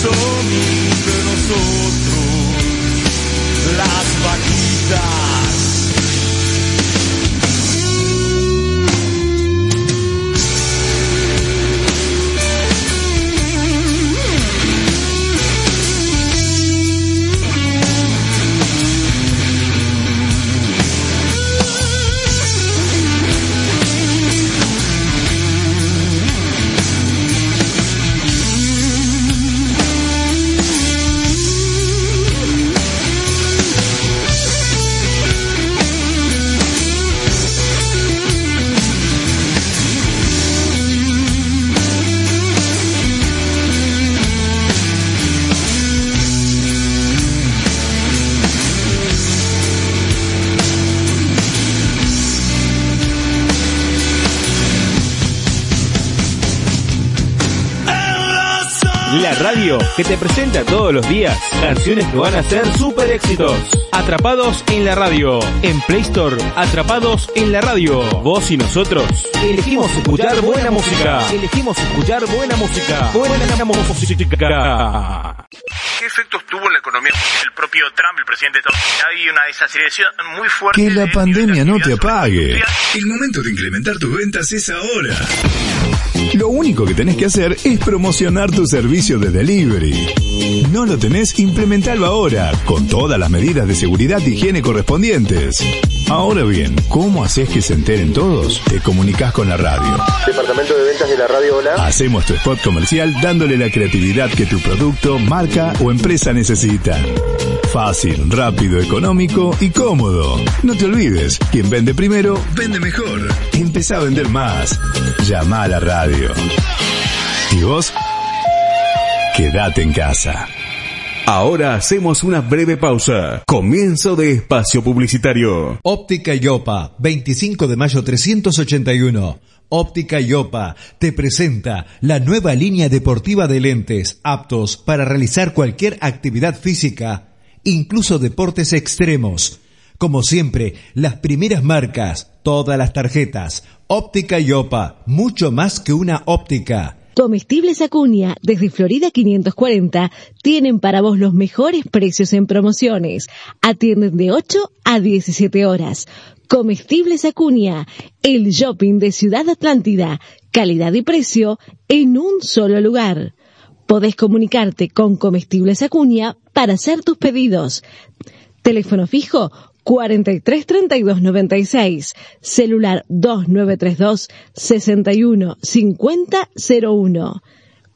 son de nosotros, radio que te presenta todos los días canciones que van a ser super éxitos. Atrapados en la radio. En Play Store, Atrapados en la radio. Vos y nosotros elegimos escuchar buena música. Elegimos escuchar buena música. Buena música. ¿Qué efectos tuvo en la economía el propio Trump, el presidente de Estados Unidos? Hay una desaceleración muy fuerte. Que la pandemia no te apague. El momento de incrementar tus ventas es ahora. Lo único que tenés que hacer es promocionar tu servicio de delivery. No lo tenés, implementalo ahora, con todas las medidas de seguridad y higiene correspondientes. Ahora bien, ¿cómo haces que se enteren todos? Te comunicas con la radio. Departamento de ventas de la radio Hola. Hacemos tu spot comercial dándole la creatividad que tu producto, marca o empresa necesita. Fácil, rápido, económico y cómodo. No te olvides, quien vende primero, vende mejor. Empezá a vender más. Llama a la radio. ¿Y vos? Quédate en casa. Ahora hacemos una breve pausa. Comienzo de espacio publicitario. Óptica Yopa, 25 de mayo 381. Óptica Yopa te presenta la nueva línea deportiva de lentes aptos para realizar cualquier actividad física, incluso deportes extremos. Como siempre, las primeras marcas, todas las tarjetas. Óptica Yopa, mucho más que una óptica. Comestibles Acuña, desde Florida 540, tienen para vos los mejores precios en promociones. Atienden de 8 a 17 horas. Comestibles Acuña, el shopping de Ciudad Atlántida. Calidad y precio en un solo lugar. Podés comunicarte con Comestibles Acuña para hacer tus pedidos. Teléfono fijo 43 32 96, celular 2932 61 50 01.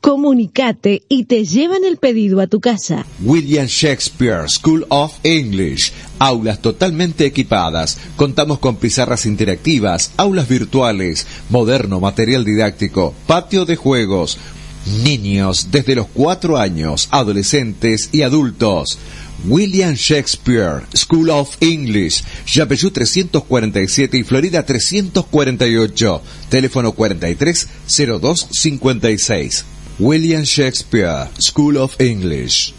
Comunicate y te llevan el pedido a tu casa. William Shakespeare School of English. Aulas totalmente equipadas. Contamos con pizarras interactivas, aulas virtuales, moderno material didáctico, patio de juegos. Niños desde los 4 años, adolescentes y adultos. William Shakespeare School of English, Yapeyú 347 y Florida 348, teléfono 430256. William Shakespeare School of English.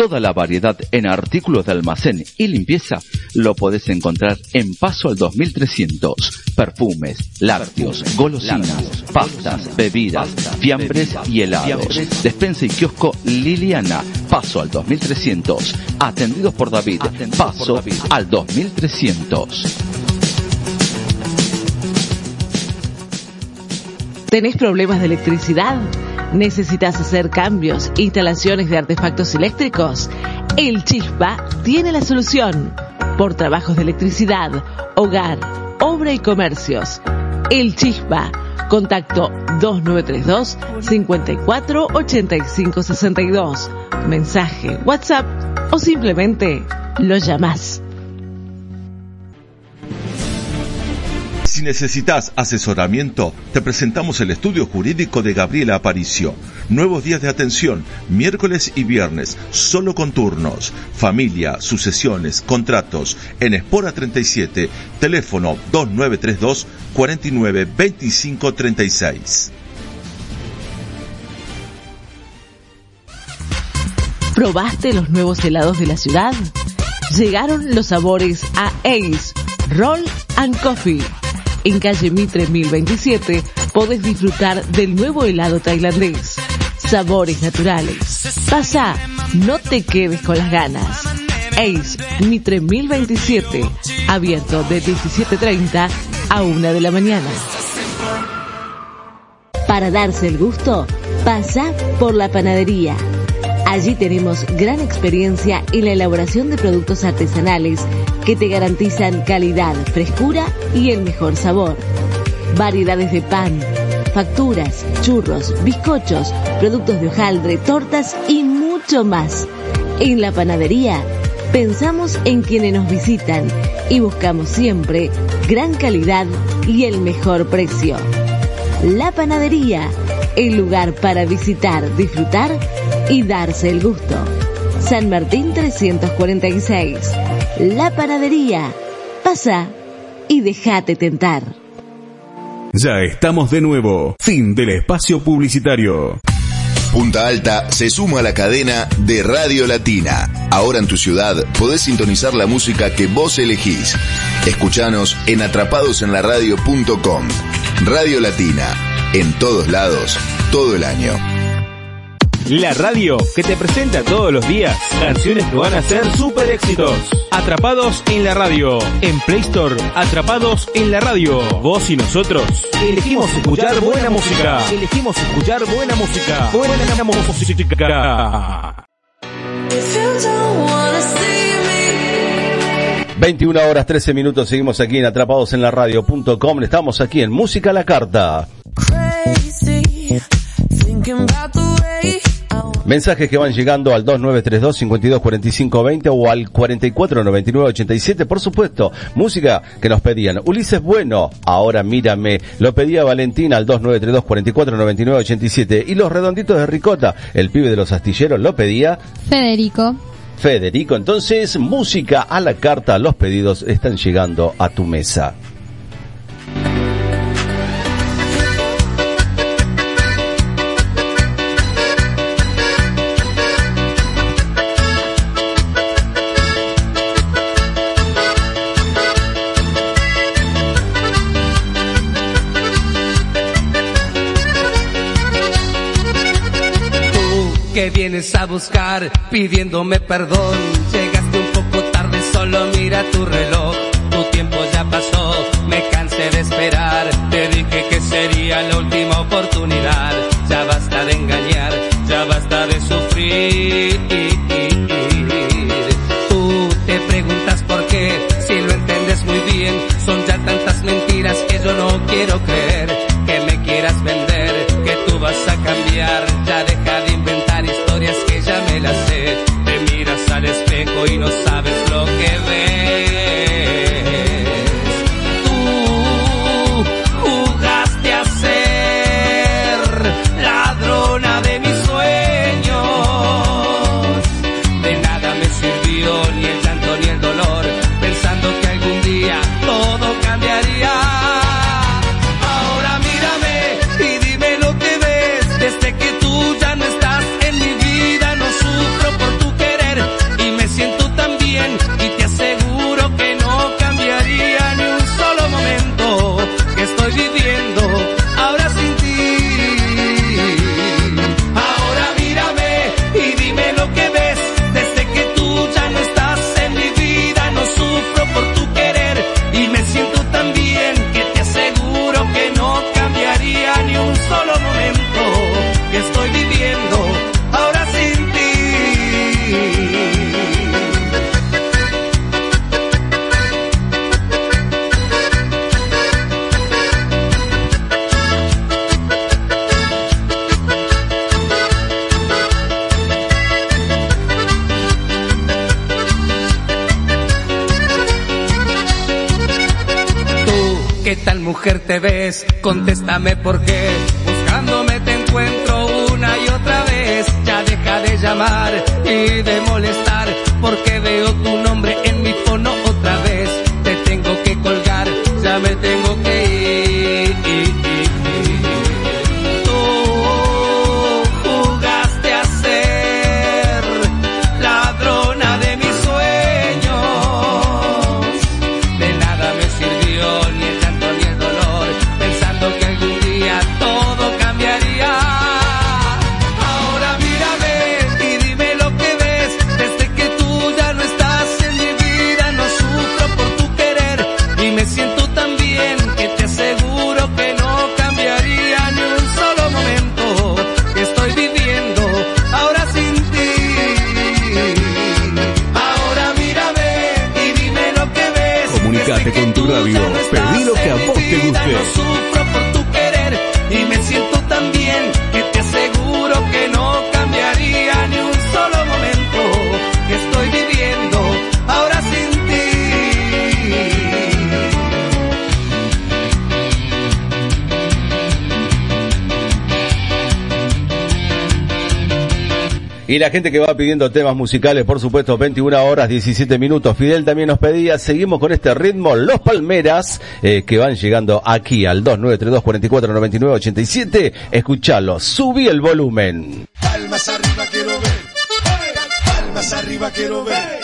Toda la variedad en artículos de almacén y limpieza lo podés encontrar en Paso al 2300. Perfumes, lácteos, golosinas, pastas, bebidas, fiambres y helados. Despensa y kiosco Liliana. Paso al 2300. Atendidos por David. Paso al 2300. ¿Tenés problemas de electricidad? ¿Necesitas hacer cambios, instalaciones de artefactos eléctricos? El Chispa tiene la solución. Por trabajos de electricidad, hogar, obra y comercios. El Chispa. Contacto 2932 54 85 62. Mensaje, WhatsApp o simplemente lo llamás. Si necesitas asesoramiento, te presentamos el estudio jurídico de Gabriela Aparicio. Nuevos días de atención, miércoles y viernes, solo con turnos. Familia, sucesiones, contratos. En Espora 37, teléfono 2932 49 25 36. ¿Probaste los nuevos helados de la ciudad? Llegaron los sabores a Ace, Roll and Coffee. En calle Mitre 1027 podés disfrutar del nuevo helado tailandés. Sabores naturales. Pasa, no te quedes con las ganas. Ace Mitre 1027, abierto de 17.30 a 1 de la mañana. Para darse el gusto, pasa por la panadería. Allí tenemos gran experiencia en la elaboración de productos artesanales que te garantizan calidad, frescura y el mejor sabor. Variedades de pan, facturas, churros, bizcochos, productos de hojaldre, tortas y mucho más. En la panadería pensamos en quienes nos visitan y buscamos siempre gran calidad y el mejor precio. La panadería, el lugar para visitar, disfrutar y darse el gusto. San Martín 346. La panadería. Pasa y déjate tentar. Ya estamos de nuevo. Fin del espacio publicitario. Punta Alta se suma a la cadena de Radio Latina. Ahora en tu ciudad podés sintonizar la música que vos elegís. Escuchanos en atrapadosenlaradio.com. Radio Latina. En todos lados, todo el año. La radio que te presenta todos los días canciones que van a ser super éxitos. Atrapados en la radio. En Play Store, Atrapados en la radio. Vos y nosotros elegimos escuchar buena música. Elegimos escuchar buena música. Buena música. 21 horas 13 minutos, seguimos aquí en Atrapados en la Radio.com. Estamos aquí en Música a la Carta. Mensajes que van llegando al 2932 524520 o al 449987, por supuesto. Música que nos pedían. Ulises Bueno, ahora mírame. Lo pedía Valentina al 2932 449987 y los redonditos de Ricota, el pibe de los astilleros, lo pedía Federico. Federico. Entonces, música a la carta, los pedidos están llegando a tu mesa. que vienes a buscar pidiéndome perdón. Llegaste un poco tarde, solo mira tu reloj. Tu tiempo ya pasó, me cansé de esperar. Te dije que sería la última oportunidad. Ya basta de engañar, ya basta de sufrir. Tú te preguntas por qué, si lo entiendes muy bien. Son ya tantas mentiras que yo no quiero creer mujer te ves, contéstame por qué. Buscándome te encuentro una y otra vez, ya deja de llamar y de molestar. la gente que va pidiendo temas musicales, por supuesto, 21 horas 17 minutos. Fidel también nos pedía, seguimos con este ritmo, Los Palmeras, eh, que van llegando aquí al 2932-4499-87. Escuchalo, subí el volumen. Palmas arriba quiero ver, palmas arriba quiero ver.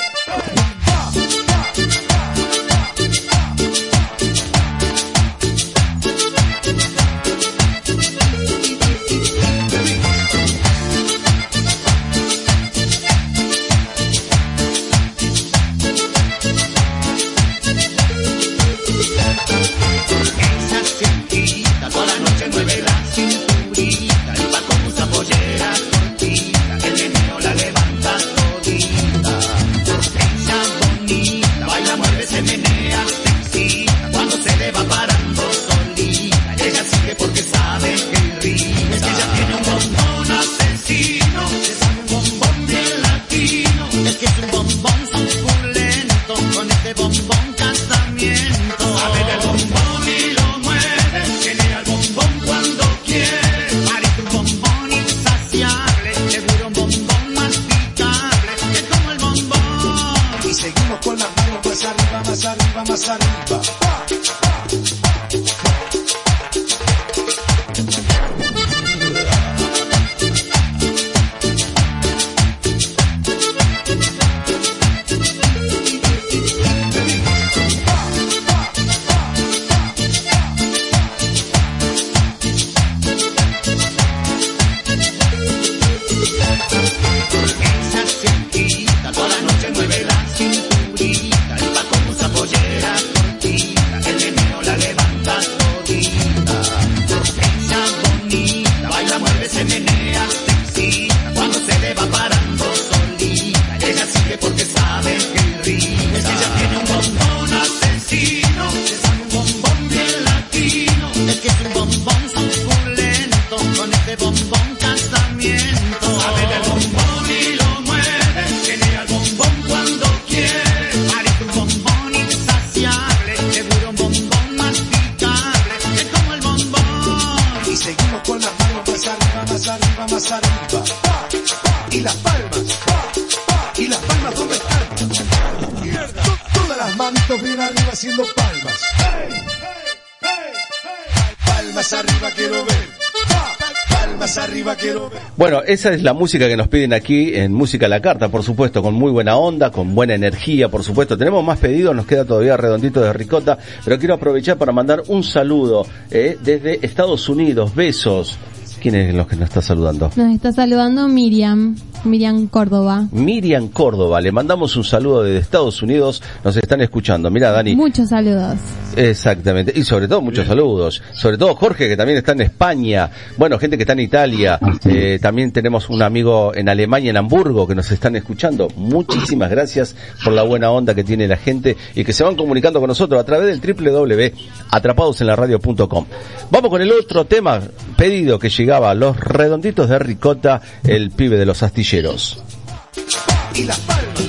Bombón suculento, con este bombón casamiento. Sabe del bombón y lo mueve, tiene al bombón cuando quiere, parece un bombón insaciable, seguro un bombón masticable, es como el bombón. Y seguimos con las manos más arriba, más arriba, más arriba. Pa, pa, y las palmas, pa, pa, y las palmas ¿dónde están? To- Todas las manitos bien arriba haciendo palmas. Palmas arriba quiero ver. Pa, palmas arriba quiero ver. Bueno, esa es la música que nos piden aquí en Música a la Carta, por supuesto, con muy buena onda, con buena energía, por supuesto. Tenemos más pedidos, nos queda todavía redondito de ricota, pero quiero aprovechar para mandar un saludo eh, desde Estados Unidos. Besos. ¿Quién es los que nos está saludando? Nos está saludando Miriam, Miriam Córdoba. Miriam Córdoba, le mandamos un saludo desde Estados Unidos, nos están escuchando. Mira, Dani, Muchos saludos. Exactamente, y sobre todo muchos saludos, sobre todo Jorge que también está en España, bueno, gente que está en Italia, eh, también tenemos un amigo en Alemania, en Hamburgo, que nos están escuchando. Muchísimas gracias por la buena onda que tiene la gente y que se van comunicando con nosotros a través del www.atrapadosenlaradio.com. Vamos con el otro tema pedido que llegaba, los redonditos de ricota, el pibe de los astilleros. Y las palmas.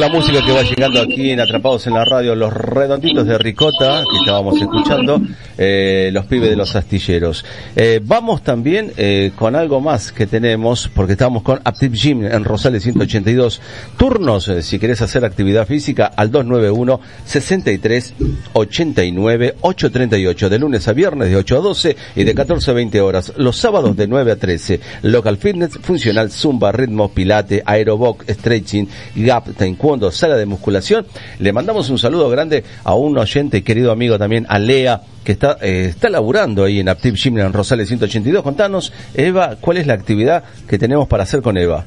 La música que va llegando aquí en Atrapados en la Radio, los redonditos de Ricota que estábamos escuchando, eh, los pibes de los astilleros. Eh, vamos también eh, con algo más que tenemos, porque estamos con Active Gym en Rosales 182. Turnos, si querés hacer actividad física, al 291 63 89 838, de lunes a viernes de 8 a 12 y de 14 a 20 horas. Los sábados de 9 a 13. Local Fitness, funcional, zumba, ritmo, pilate, aerobox, stretching, gap, taekwondo, sala de musculación. Le mandamos un saludo grande a un oyente, querido amigo también, a Lea, que está, eh, está laburando ahí en Active Gym en Rosales 182. Contanos, Eva, ¿cuál es la actividad que tenemos para hacer con Eva?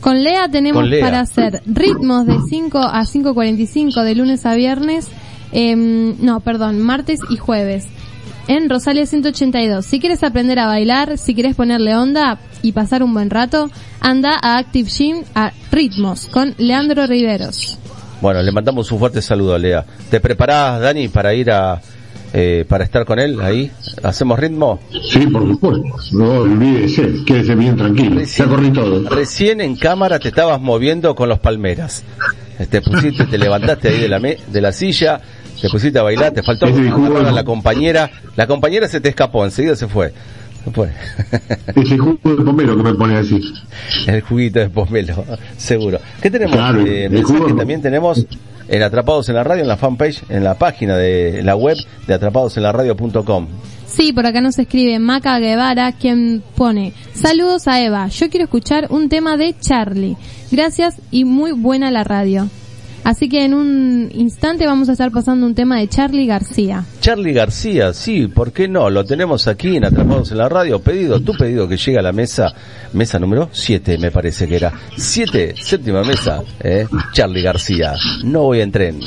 Con Lea tenemos Con Lea. para hacer ritmos de 5 a 5.45 de lunes a viernes, em, no, perdón, martes y jueves. En Rosalia 182. Si quieres aprender a bailar, si quieres ponerle onda y pasar un buen rato, anda a Active Gym a Ritmos con Leandro Riveros. Bueno, le mandamos un fuerte saludo a Lea. ¿Te preparás, Dani, para ir a, eh, para estar con él ahí? ¿Hacemos ritmo? Sí, por supuesto. No olvídese, quédese bien tranquilo. Ya corrí todo. Recién en cámara te estabas moviendo con los palmeras. Te pusiste, te levantaste ahí de la, me- de la silla, te pusiste a bailar, te faltó a la compañera. La compañera se te escapó, enseguida se fue. Se fue. Ese jugo de pomelo que me pone así. El juguito de pomelo, seguro. ¿Qué tenemos? Claro, Eh, el mensaje jugo- también tenemos en Atrapados en la Radio, en la fanpage, en la página de la web de atrapadosenlaradio.com. Sí, por acá nos escribe Maca Guevara, quien pone, saludos a Eva, yo quiero escuchar un tema de Charlie. Gracias y muy buena la radio. Así que en un instante vamos a estar pasando un tema de Charlie García. Charlie García, sí, ¿por qué no? Lo tenemos aquí en Atrapados en la Radio. Pedido, tu pedido que llega a la mesa, mesa número 7 me parece que era. 7, séptima mesa, ¿eh? Charlie García. No voy en tren.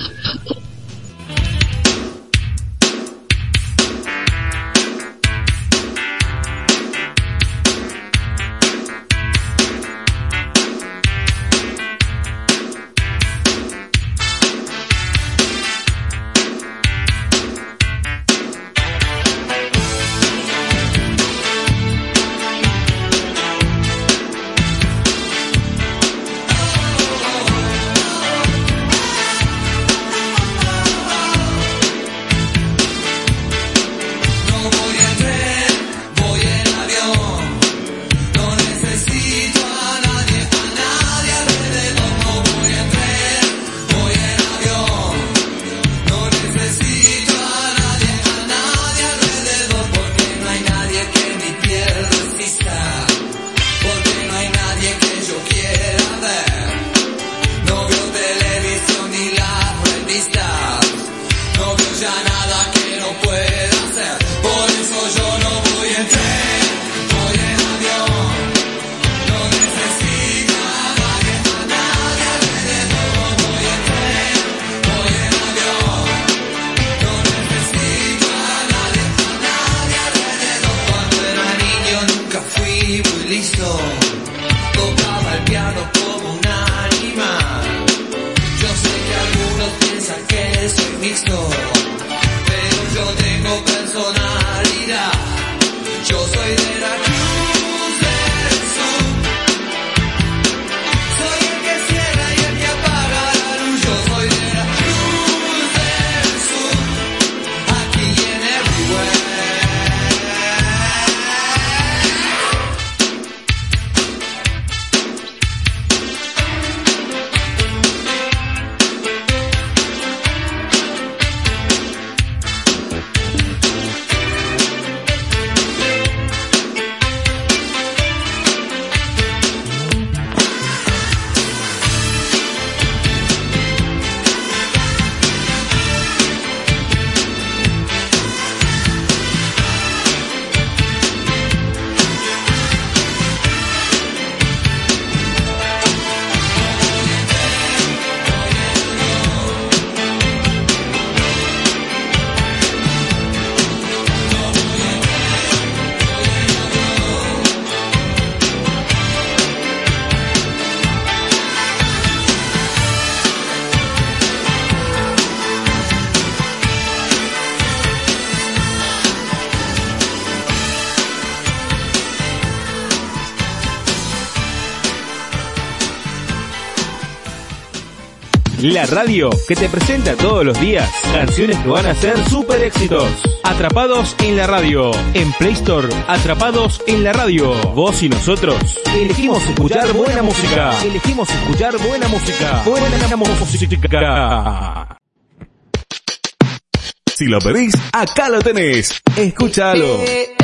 la radio que te presenta todos los días canciones que van a ser super éxitos. Atrapados en la radio, en Play Store, Atrapados en la radio. Vos y nosotros elegimos escuchar buena música. Elegimos escuchar buena música. Buena música. Si lo pedís, acá lo tenés. Escúchalo. Eh,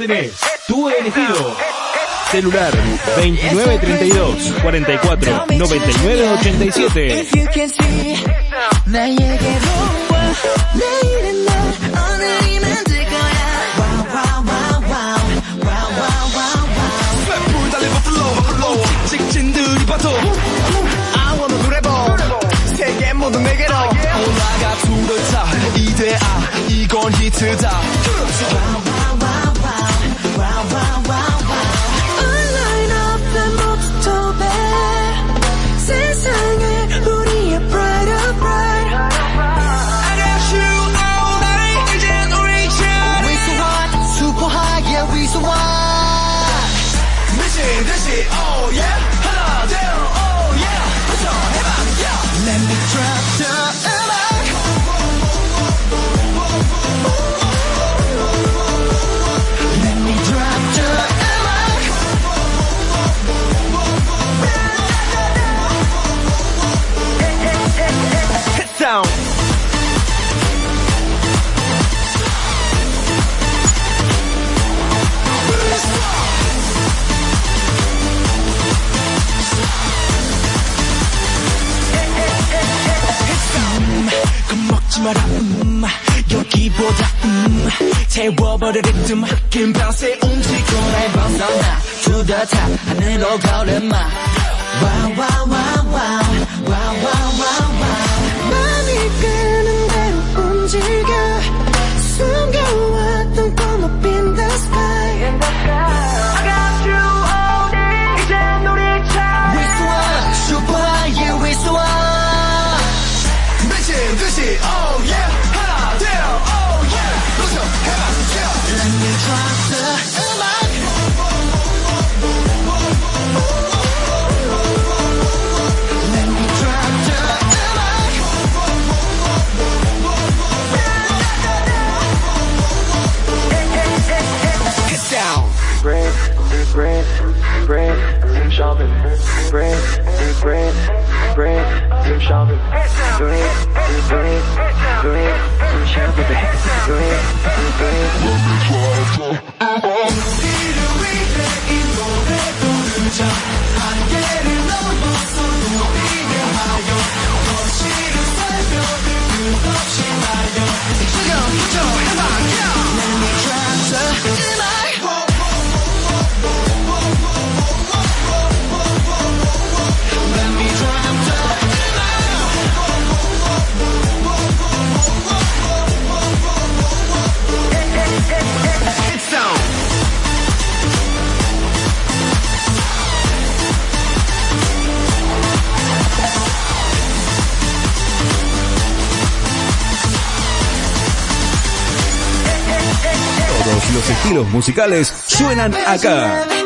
tenés tu elegido. Celular 2932 44 99 87. 마라 음 여기보다 음 채워버려 리듬 긴 밤새 움직여 나의 벗어나 두더타 하늘로 걸음마. 와와와와와와와와. 맘이 끄는 대로 움직여. 숨겨와. shopping, brand new brand, brand new shopping, brand new brand, brand new shopping, brand new brand. estilos musicales suenan acá.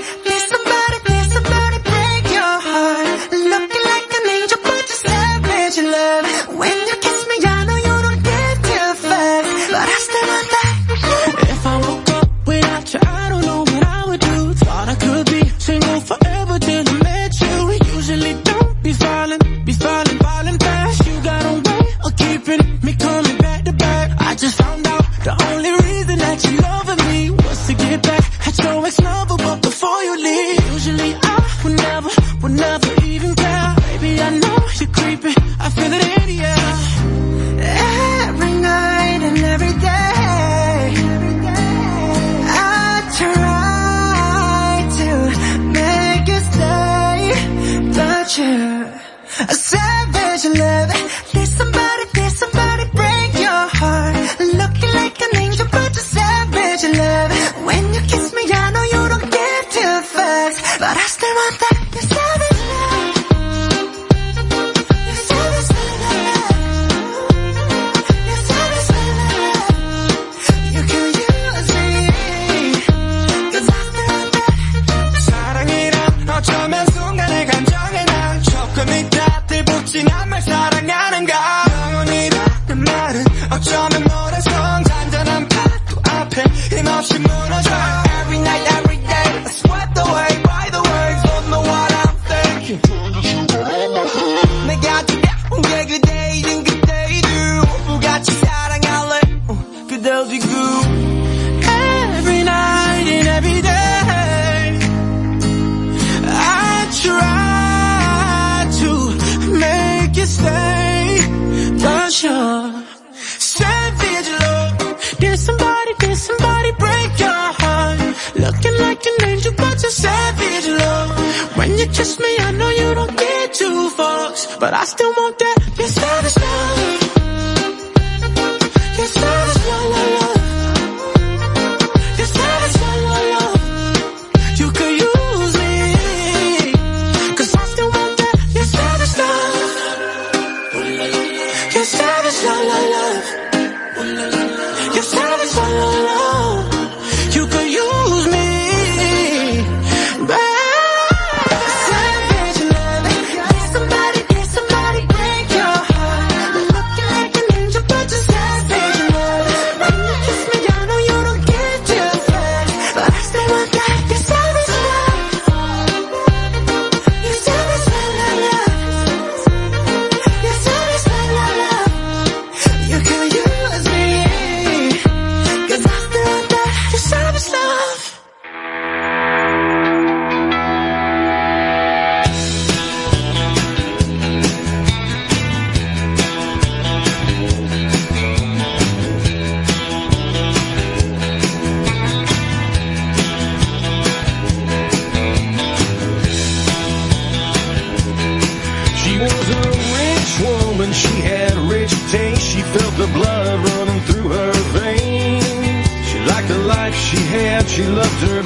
She loved her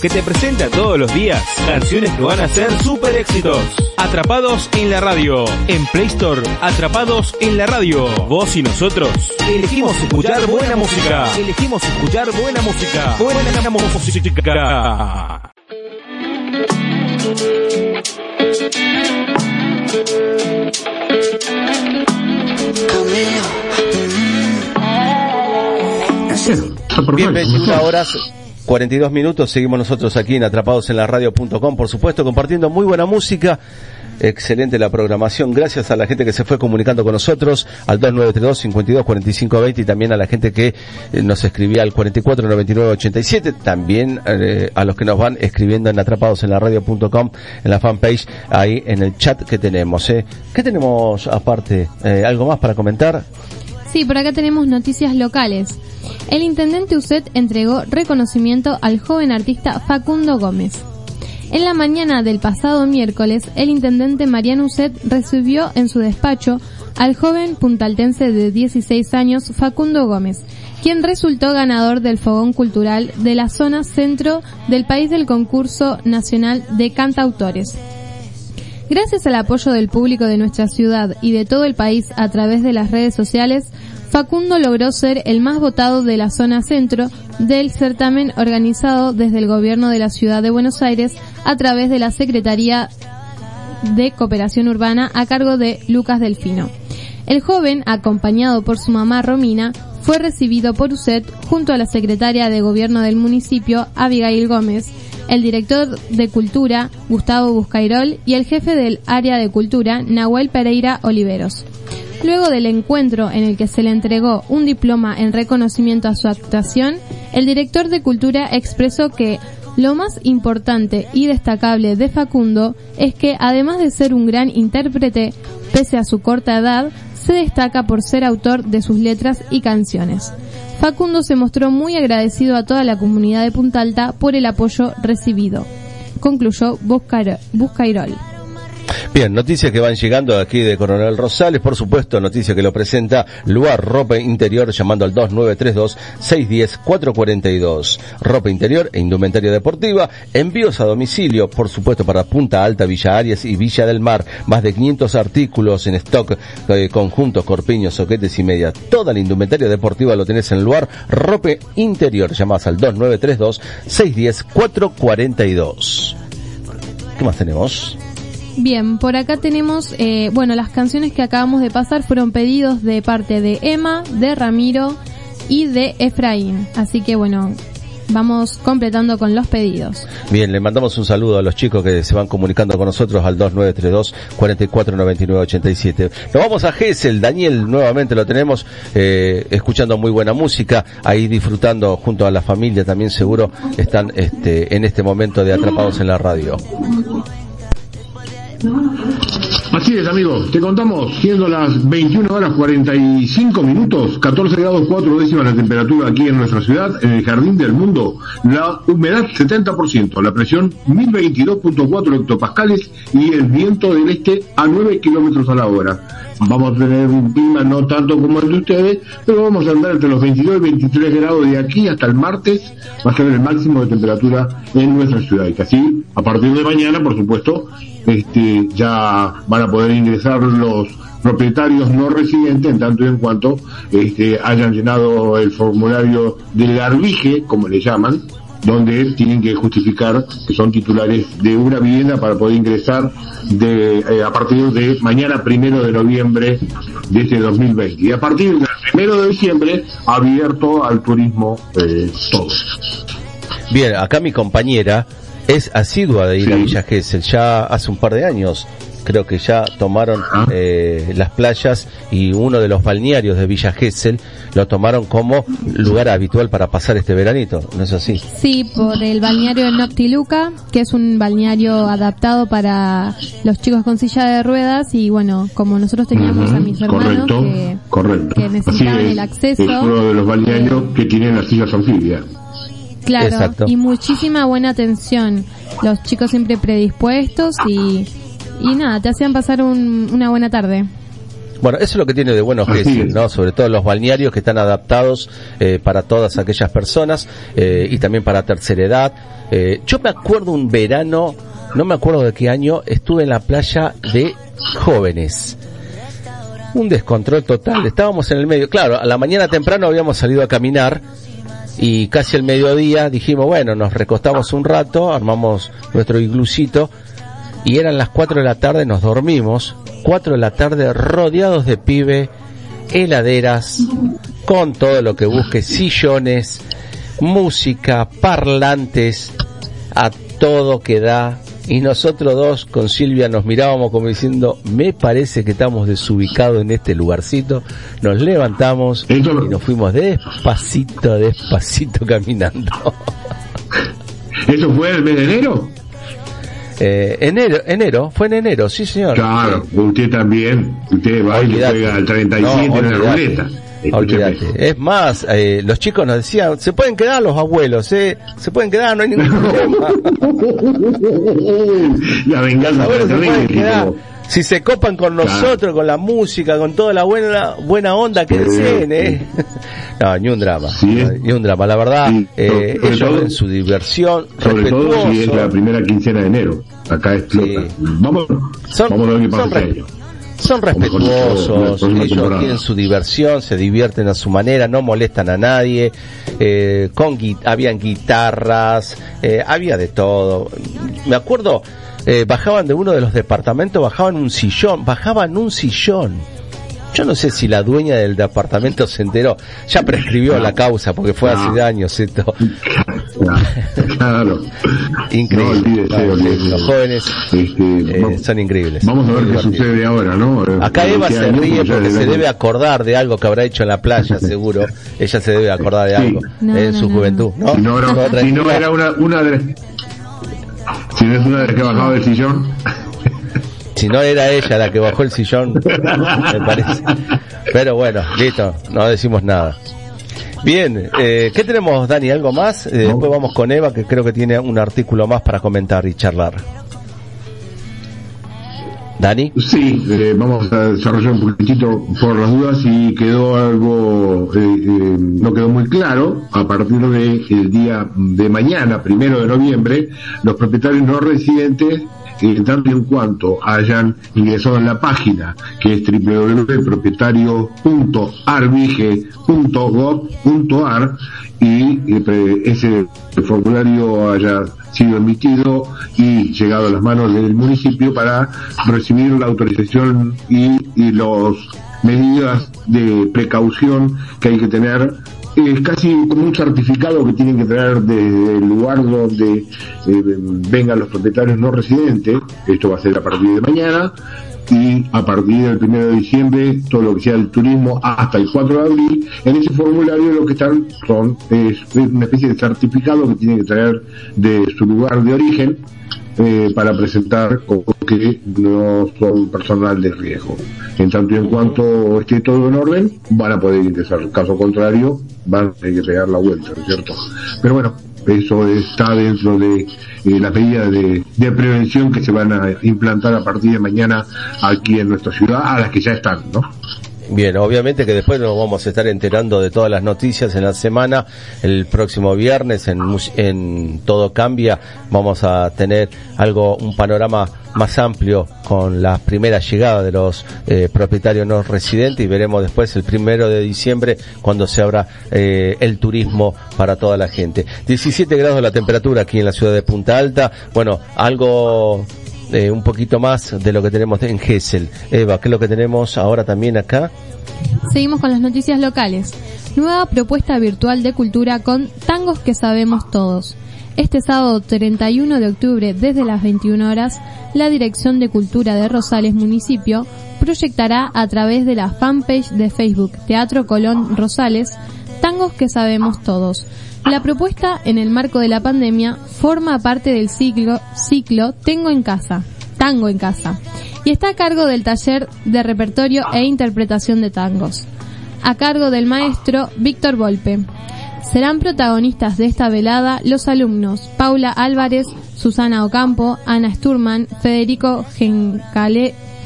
que te presenta todos los días canciones que van a ser super éxitos. Atrapados en la radio. En Play Store, Atrapados en la radio. Vos y nosotros elegimos escuchar buena música. Elegimos escuchar buena música. Buena música. Bien, 21 horas 42 minutos, seguimos nosotros aquí en Atrapados en la Radio.com, por supuesto, compartiendo muy buena música. Excelente la programación. Gracias a la gente que se fue comunicando con nosotros al 2932 52 45 20 y también a la gente que eh, nos escribía al 44 99 87. También eh, a los que nos van escribiendo en atrapados en la radio.com en la fanpage ahí en el chat que tenemos. ¿eh? ¿Qué tenemos aparte? Eh, ¿Algo más para comentar? Sí, por acá tenemos noticias locales. El intendente Uset entregó reconocimiento al joven artista Facundo Gómez. En la mañana del pasado miércoles, el intendente Mariano Uset recibió en su despacho al joven puntaltense de 16 años Facundo Gómez, quien resultó ganador del Fogón Cultural de la zona centro del país del concurso nacional de cantautores. Gracias al apoyo del público de nuestra ciudad y de todo el país a través de las redes sociales, Facundo logró ser el más votado de la zona centro del certamen organizado desde el gobierno de la ciudad de Buenos Aires a través de la Secretaría de Cooperación Urbana a cargo de Lucas Delfino. El joven, acompañado por su mamá Romina, fue recibido por USET junto a la secretaria de gobierno del municipio, Abigail Gómez, el director de Cultura, Gustavo Buscairol, y el jefe del área de Cultura, Nahuel Pereira Oliveros. Luego del encuentro en el que se le entregó un diploma en reconocimiento a su actuación, el director de Cultura expresó que lo más importante y destacable de Facundo es que además de ser un gran intérprete, pese a su corta edad, se destaca por ser autor de sus letras y canciones. Facundo se mostró muy agradecido a toda la comunidad de Punta Alta por el apoyo recibido. Concluyó Buscairo- Buscairol. Bien, noticias que van llegando aquí de Coronel Rosales, por supuesto, noticia que lo presenta Luar Ropa Interior llamando al 2932-610-442. Ropa Interior e Indumentaria Deportiva, envíos a domicilio, por supuesto, para Punta Alta, Villa Arias y Villa del Mar. Más de 500 artículos en stock, eh, conjuntos, corpiños, soquetes y media. Toda la indumentaria deportiva lo tenés en Luar Ropa Interior. Llamás al 2932-610-442. ¿Qué más tenemos? Bien, por acá tenemos, eh, bueno, las canciones que acabamos de pasar fueron pedidos de parte de Emma, de Ramiro y de Efraín. Así que bueno, vamos completando con los pedidos. Bien, le mandamos un saludo a los chicos que se van comunicando con nosotros al 2932 449987. Nos vamos a Gessel, Daniel nuevamente lo tenemos eh, escuchando muy buena música, ahí disfrutando junto a la familia también seguro están este en este momento de atrapados en la radio. Así es, amigos. Te contamos, siendo las 21 horas 45 minutos, 14 grados 4 décimas la temperatura aquí en nuestra ciudad, en el Jardín del Mundo. La humedad 70%, la presión 1022.4 hectopascales y el viento del este a 9 kilómetros a la hora. Vamos a tener un clima no tanto como el de ustedes, pero vamos a andar entre los 22 y 23 grados de aquí hasta el martes. Va a ser el máximo de temperatura en nuestra ciudad. Y que así, a partir de mañana, por supuesto, este, ya van a poder ingresar los propietarios no residentes en tanto y en cuanto este, hayan llenado el formulario del garbije, como le llaman, donde tienen que justificar que son titulares de una vivienda para poder ingresar de, eh, a partir de mañana primero de noviembre de este 2020. Y a partir del primero de diciembre, abierto al turismo eh, todo. Bien, acá mi compañera es asidua de ir a Villa Gesell, ya hace un par de años. Creo que ya tomaron eh, las playas y uno de los balnearios de Villa Gesell lo tomaron como lugar habitual para pasar este veranito, ¿no es así? Sí, por el balneario del Noctiluca, que es un balneario adaptado para los chicos con silla de ruedas y bueno, como nosotros teníamos a mis hermanos Correcto, que, correcto. que necesitaban es, el acceso. Es uno de los balnearios que tienen las sillas anfibias. Claro, Exacto. y muchísima buena atención. Los chicos siempre predispuestos y, y nada, te hacían pasar un- una buena tarde. Bueno, eso es lo que tiene de bueno Gesell, es. ¿no? Sobre todo los balnearios que están adaptados eh, para todas aquellas personas eh, y también para tercera edad. Eh, yo me acuerdo un verano, no me acuerdo de qué año, estuve en la playa de jóvenes. Un descontrol total, estábamos en el medio. Claro, a la mañana temprano habíamos salido a caminar y casi al mediodía dijimos, bueno, nos recostamos un rato, armamos nuestro iglucito y eran las 4 de la tarde, nos dormimos, 4 de la tarde rodeados de pibe, heladeras, con todo lo que busque, sillones, música, parlantes, a todo que da. Y nosotros dos con Silvia nos mirábamos como diciendo, me parece que estamos desubicados en este lugarcito. Nos levantamos y nos fuimos despacito, despacito caminando. ¿Eso fue el mes de enero? Eh, enero, enero, fue en enero, sí señor. Claro, usted también. Usted va y juega al 37 No, en la ruleta. Es más, eh, los chicos nos decían, se pueden quedar los abuelos, ¿eh? Se pueden quedar, no hay ningún problema. La venganza Los abuelos se terrible, pueden quedar. Si se copan con Claro. nosotros, con la música, con toda la buena buena onda que deseen, ¿eh? No, ni un drama. Ni un drama. La verdad, eh, sobre ellos todo- en su diversión, Sobre todo si es la primera quincena de enero. Acá explota. Vamos, vamos a ver qué pasa son este año. son dicho, respetuosos, ellos temporada. tienen su diversión, se divierten a su manera, no molestan a nadie, eh, con habían guitarras, eh, había de todo. Me acuerdo, eh, bajaban de uno de los departamentos, bajaban un sillón, bajaban un sillón. Yo no sé si la dueña del departamento se enteró, ya prescribió la causa porque fue hace años esto. Claro. Increíble. Los jóvenes Este, eh, vamos- son increíbles. Vamos a ver qué sucede ahora, ¿no? Acá Eh, Eva este se ríe porque se debe acordar de algo que habrá hecho en la playa, seguro. Ella se debe acordar de algo No, en no, su no, juventud, ¿no? Si no, era, No, si no tranquila. era una, una de las... Si no es una de las que bajaba del sillón. Si no era ella la que bajó el sillón, me parece. Pero bueno, listo, no decimos nada. Bien, eh, ¿qué tenemos, Dani? ¿Algo más? Eh, después vamos con Eva, que creo que tiene un artículo más para comentar y charlar. Dani. Sí, eh, vamos a desarrollar un poquitito por las dudas si quedó algo, eh, eh, no quedó muy claro. A partir del día de mañana, primero de noviembre, los propietarios no residentes, y en cuanto hayan ingresado en la página que es www.propietario.arbige.gov.ar y eh, ese formulario haya sido emitido y llegado a las manos del municipio para recibir la autorización y, y los medidas de precaución que hay que tener es casi como un certificado que tienen que traer del lugar donde eh, vengan los propietarios no residentes, esto va a ser a partir de mañana, y a partir del 1 de diciembre todo lo que sea el turismo hasta el 4 de abril, en ese formulario lo que están son es una especie de certificado que tienen que traer de su lugar de origen eh, para presentar como que no son personal de riesgo. En tanto y en cuanto esté todo en orden, van a poder ingresar. Caso contrario, van a tener que pegar la vuelta, ¿no es cierto? Pero bueno, eso está dentro de eh, las medidas de, de prevención que se van a implantar a partir de mañana aquí en nuestra ciudad, a las que ya están, ¿no? Bien, obviamente que después nos vamos a estar enterando de todas las noticias en la semana. El próximo viernes en, en Todo Cambia vamos a tener algo, un panorama más amplio con la primera llegada de los eh, propietarios no residentes y veremos después el primero de diciembre cuando se abra eh, el turismo para toda la gente. 17 grados la temperatura aquí en la ciudad de Punta Alta. Bueno, algo eh, un poquito más de lo que tenemos en Gessel. Eva, ¿qué es lo que tenemos ahora también acá? Seguimos con las noticias locales. Nueva propuesta virtual de cultura con tangos que sabemos todos. Este sábado 31 de octubre desde las 21 horas, la Dirección de Cultura de Rosales Municipio proyectará a través de la fanpage de Facebook Teatro Colón Rosales tangos que sabemos todos. La propuesta en el marco de la pandemia forma parte del ciclo, Tengo en casa, Tango en casa, y está a cargo del taller de repertorio e interpretación de tangos, a cargo del maestro Víctor Volpe. Serán protagonistas de esta velada los alumnos Paula Álvarez, Susana Ocampo, Ana Sturman, Federico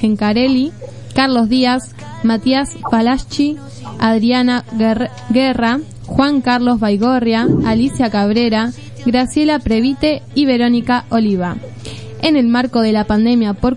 Gencarelli, Carlos Díaz, Matías Palaschi, Adriana Guer- Guerra, Juan Carlos Baigorria, Alicia Cabrera, Graciela Previte y Verónica Oliva. En el marco de la pandemia por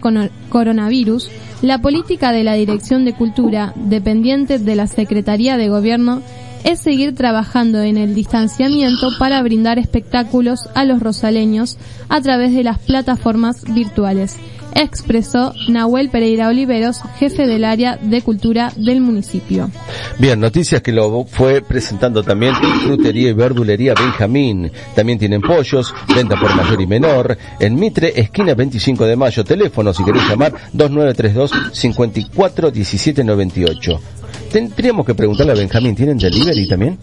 coronavirus, la política de la Dirección de Cultura, dependiente de la Secretaría de Gobierno, es seguir trabajando en el distanciamiento para brindar espectáculos a los rosaleños a través de las plataformas virtuales, expresó Nahuel Pereira Oliveros, jefe del área de cultura del municipio. Bien, noticias que lo fue presentando también Frutería y Verdulería Benjamín. También tienen pollos, venta por mayor y menor. En Mitre, esquina 25 de mayo. Teléfono si querés llamar 2932 54 17 98. Tendríamos que preguntarle a Benjamín, ¿tienen delivery también?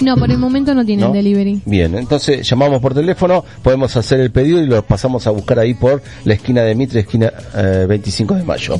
No, por el momento no tienen ¿No? delivery. Bien, entonces llamamos por teléfono, podemos hacer el pedido y lo pasamos a buscar ahí por la esquina de Mitre, esquina eh, 25 de mayo.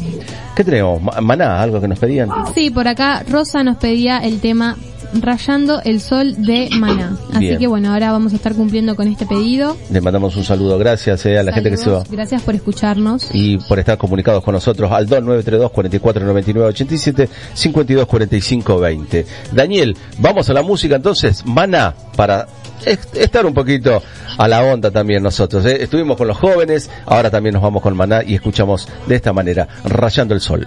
¿Qué tenemos? Ma- Maná, algo que nos pedían. Sí, por acá Rosa nos pedía el tema Rayando el Sol de Maná. Así Bien. que bueno, ahora vamos a estar cumpliendo con este pedido. Le mandamos un saludo, gracias eh, a la gente que se va. Gracias por escucharnos. y por estar comunicados con nosotros al 2932 44 99 87 52 45 20. Daniel, vamos a la música entonces, Mana, para est- estar un poquito a la onda también nosotros. ¿eh? Estuvimos con los jóvenes, ahora también nos vamos con Maná y escuchamos de esta manera. Rayando el sol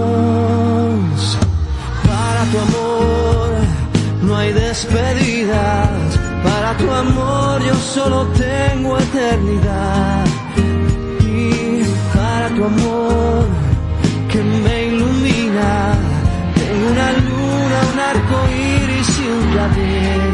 Solo tengo eternidad. Y para tu amor que me ilumina. Tengo una luna, un arco iris y un clavel.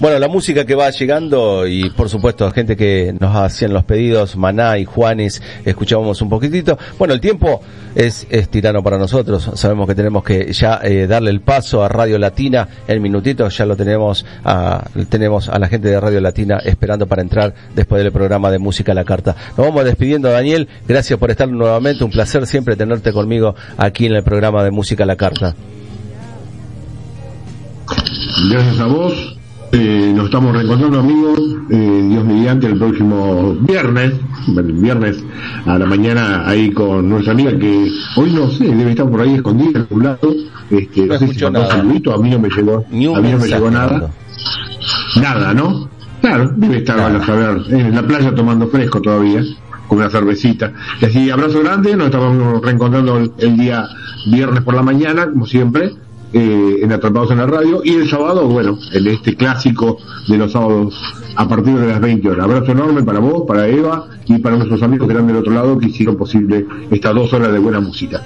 Bueno, la música que va llegando y por supuesto gente que nos hacían los pedidos, Maná y Juanes, escuchábamos un poquitito. Bueno, el tiempo es, es tirano para nosotros. Sabemos que tenemos que ya eh, darle el paso a Radio Latina en minutitos. Ya lo tenemos a, tenemos a la gente de Radio Latina esperando para entrar después del programa de Música a la Carta. Nos vamos despidiendo, Daniel. Gracias por estar nuevamente. Un placer siempre tenerte conmigo aquí en el programa de Música a la Carta. Gracias a vos. Eh, nos estamos reencontrando amigos, eh, Dios mediante, el próximo viernes, el viernes a la mañana ahí con nuestra amiga que hoy no sé, debe estar por ahí escondida en algún lado. Este, no, sé si mandó un saludito, a mí no me llegó, a mí no me llegó nada. Nada, ¿no? Claro, debe estar a saber, en la playa tomando fresco todavía, con una cervecita. Y así, abrazo grande, nos estamos reencontrando el, el día viernes por la mañana, como siempre, eh, en Atrapados en la Radio, y el sábado, bueno, en este clásico de los sábados a partir de las 20 horas. Abrazo enorme para vos, para Eva y para nuestros amigos que están del otro lado que hicieron posible estas dos horas de buena música.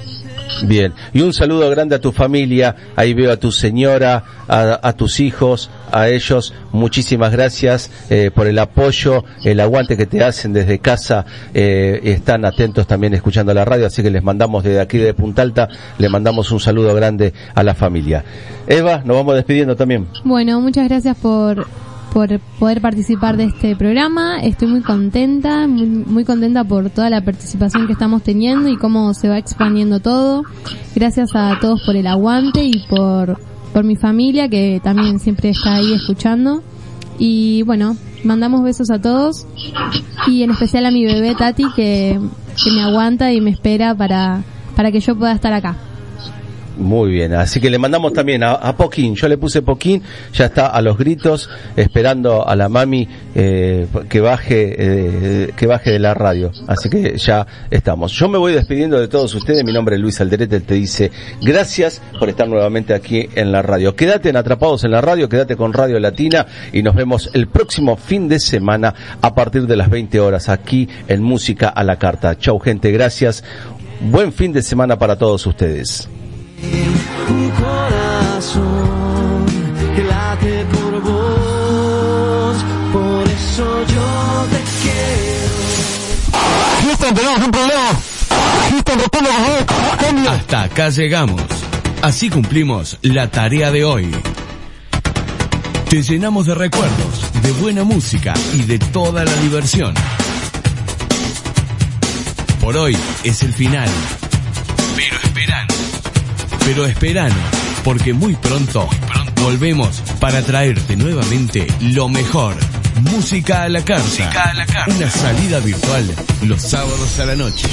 Bien, y un saludo grande a tu familia, ahí veo a tu señora, a, a tus hijos, a ellos, muchísimas gracias eh, por el apoyo, el aguante que te hacen desde casa, eh, están atentos también escuchando la radio, así que les mandamos desde aquí de Punta Alta, le mandamos un saludo grande a la familia. Eva, nos vamos despidiendo también. Bueno, muchas gracias por, por poder participar de este programa. Estoy muy contenta, muy, muy contenta por toda la participación que estamos teniendo y cómo se va expandiendo todo. Gracias a todos por el aguante y por, por mi familia que también siempre está ahí escuchando. Y bueno, mandamos besos a todos y en especial a mi bebé Tati que, que me aguanta y me espera para, para que yo pueda estar acá. Muy bien, así que le mandamos también a, Poquín, yo le puse Poquín, ya está a los gritos, esperando a la mami eh, que baje eh, que baje de la radio, así que ya estamos. Yo me voy despidiendo de todos ustedes, mi nombre es Luis Alderete, te dice gracias por estar nuevamente aquí en la radio. Quédate en Atrapados en la radio, quédate con Radio Latina y nos vemos el próximo fin de semana a partir de las 20 horas aquí en Música a la Carta. Chau gente, gracias. Buen fin de semana para todos ustedes. Un corazón que late por vos, por eso yo te quiero. Houston, tenemos un problema. Houston, responde por favor. Hasta acá llegamos. Así cumplimos la tarea de hoy. Te llenamos de recuerdos, de buena música y de toda la diversión. Por hoy es el final. Pero esperan. Pero esperan, porque muy pronto, volvemos para traerte nuevamente lo mejor. Música a la carta. Una salida virtual los sábados a la noche.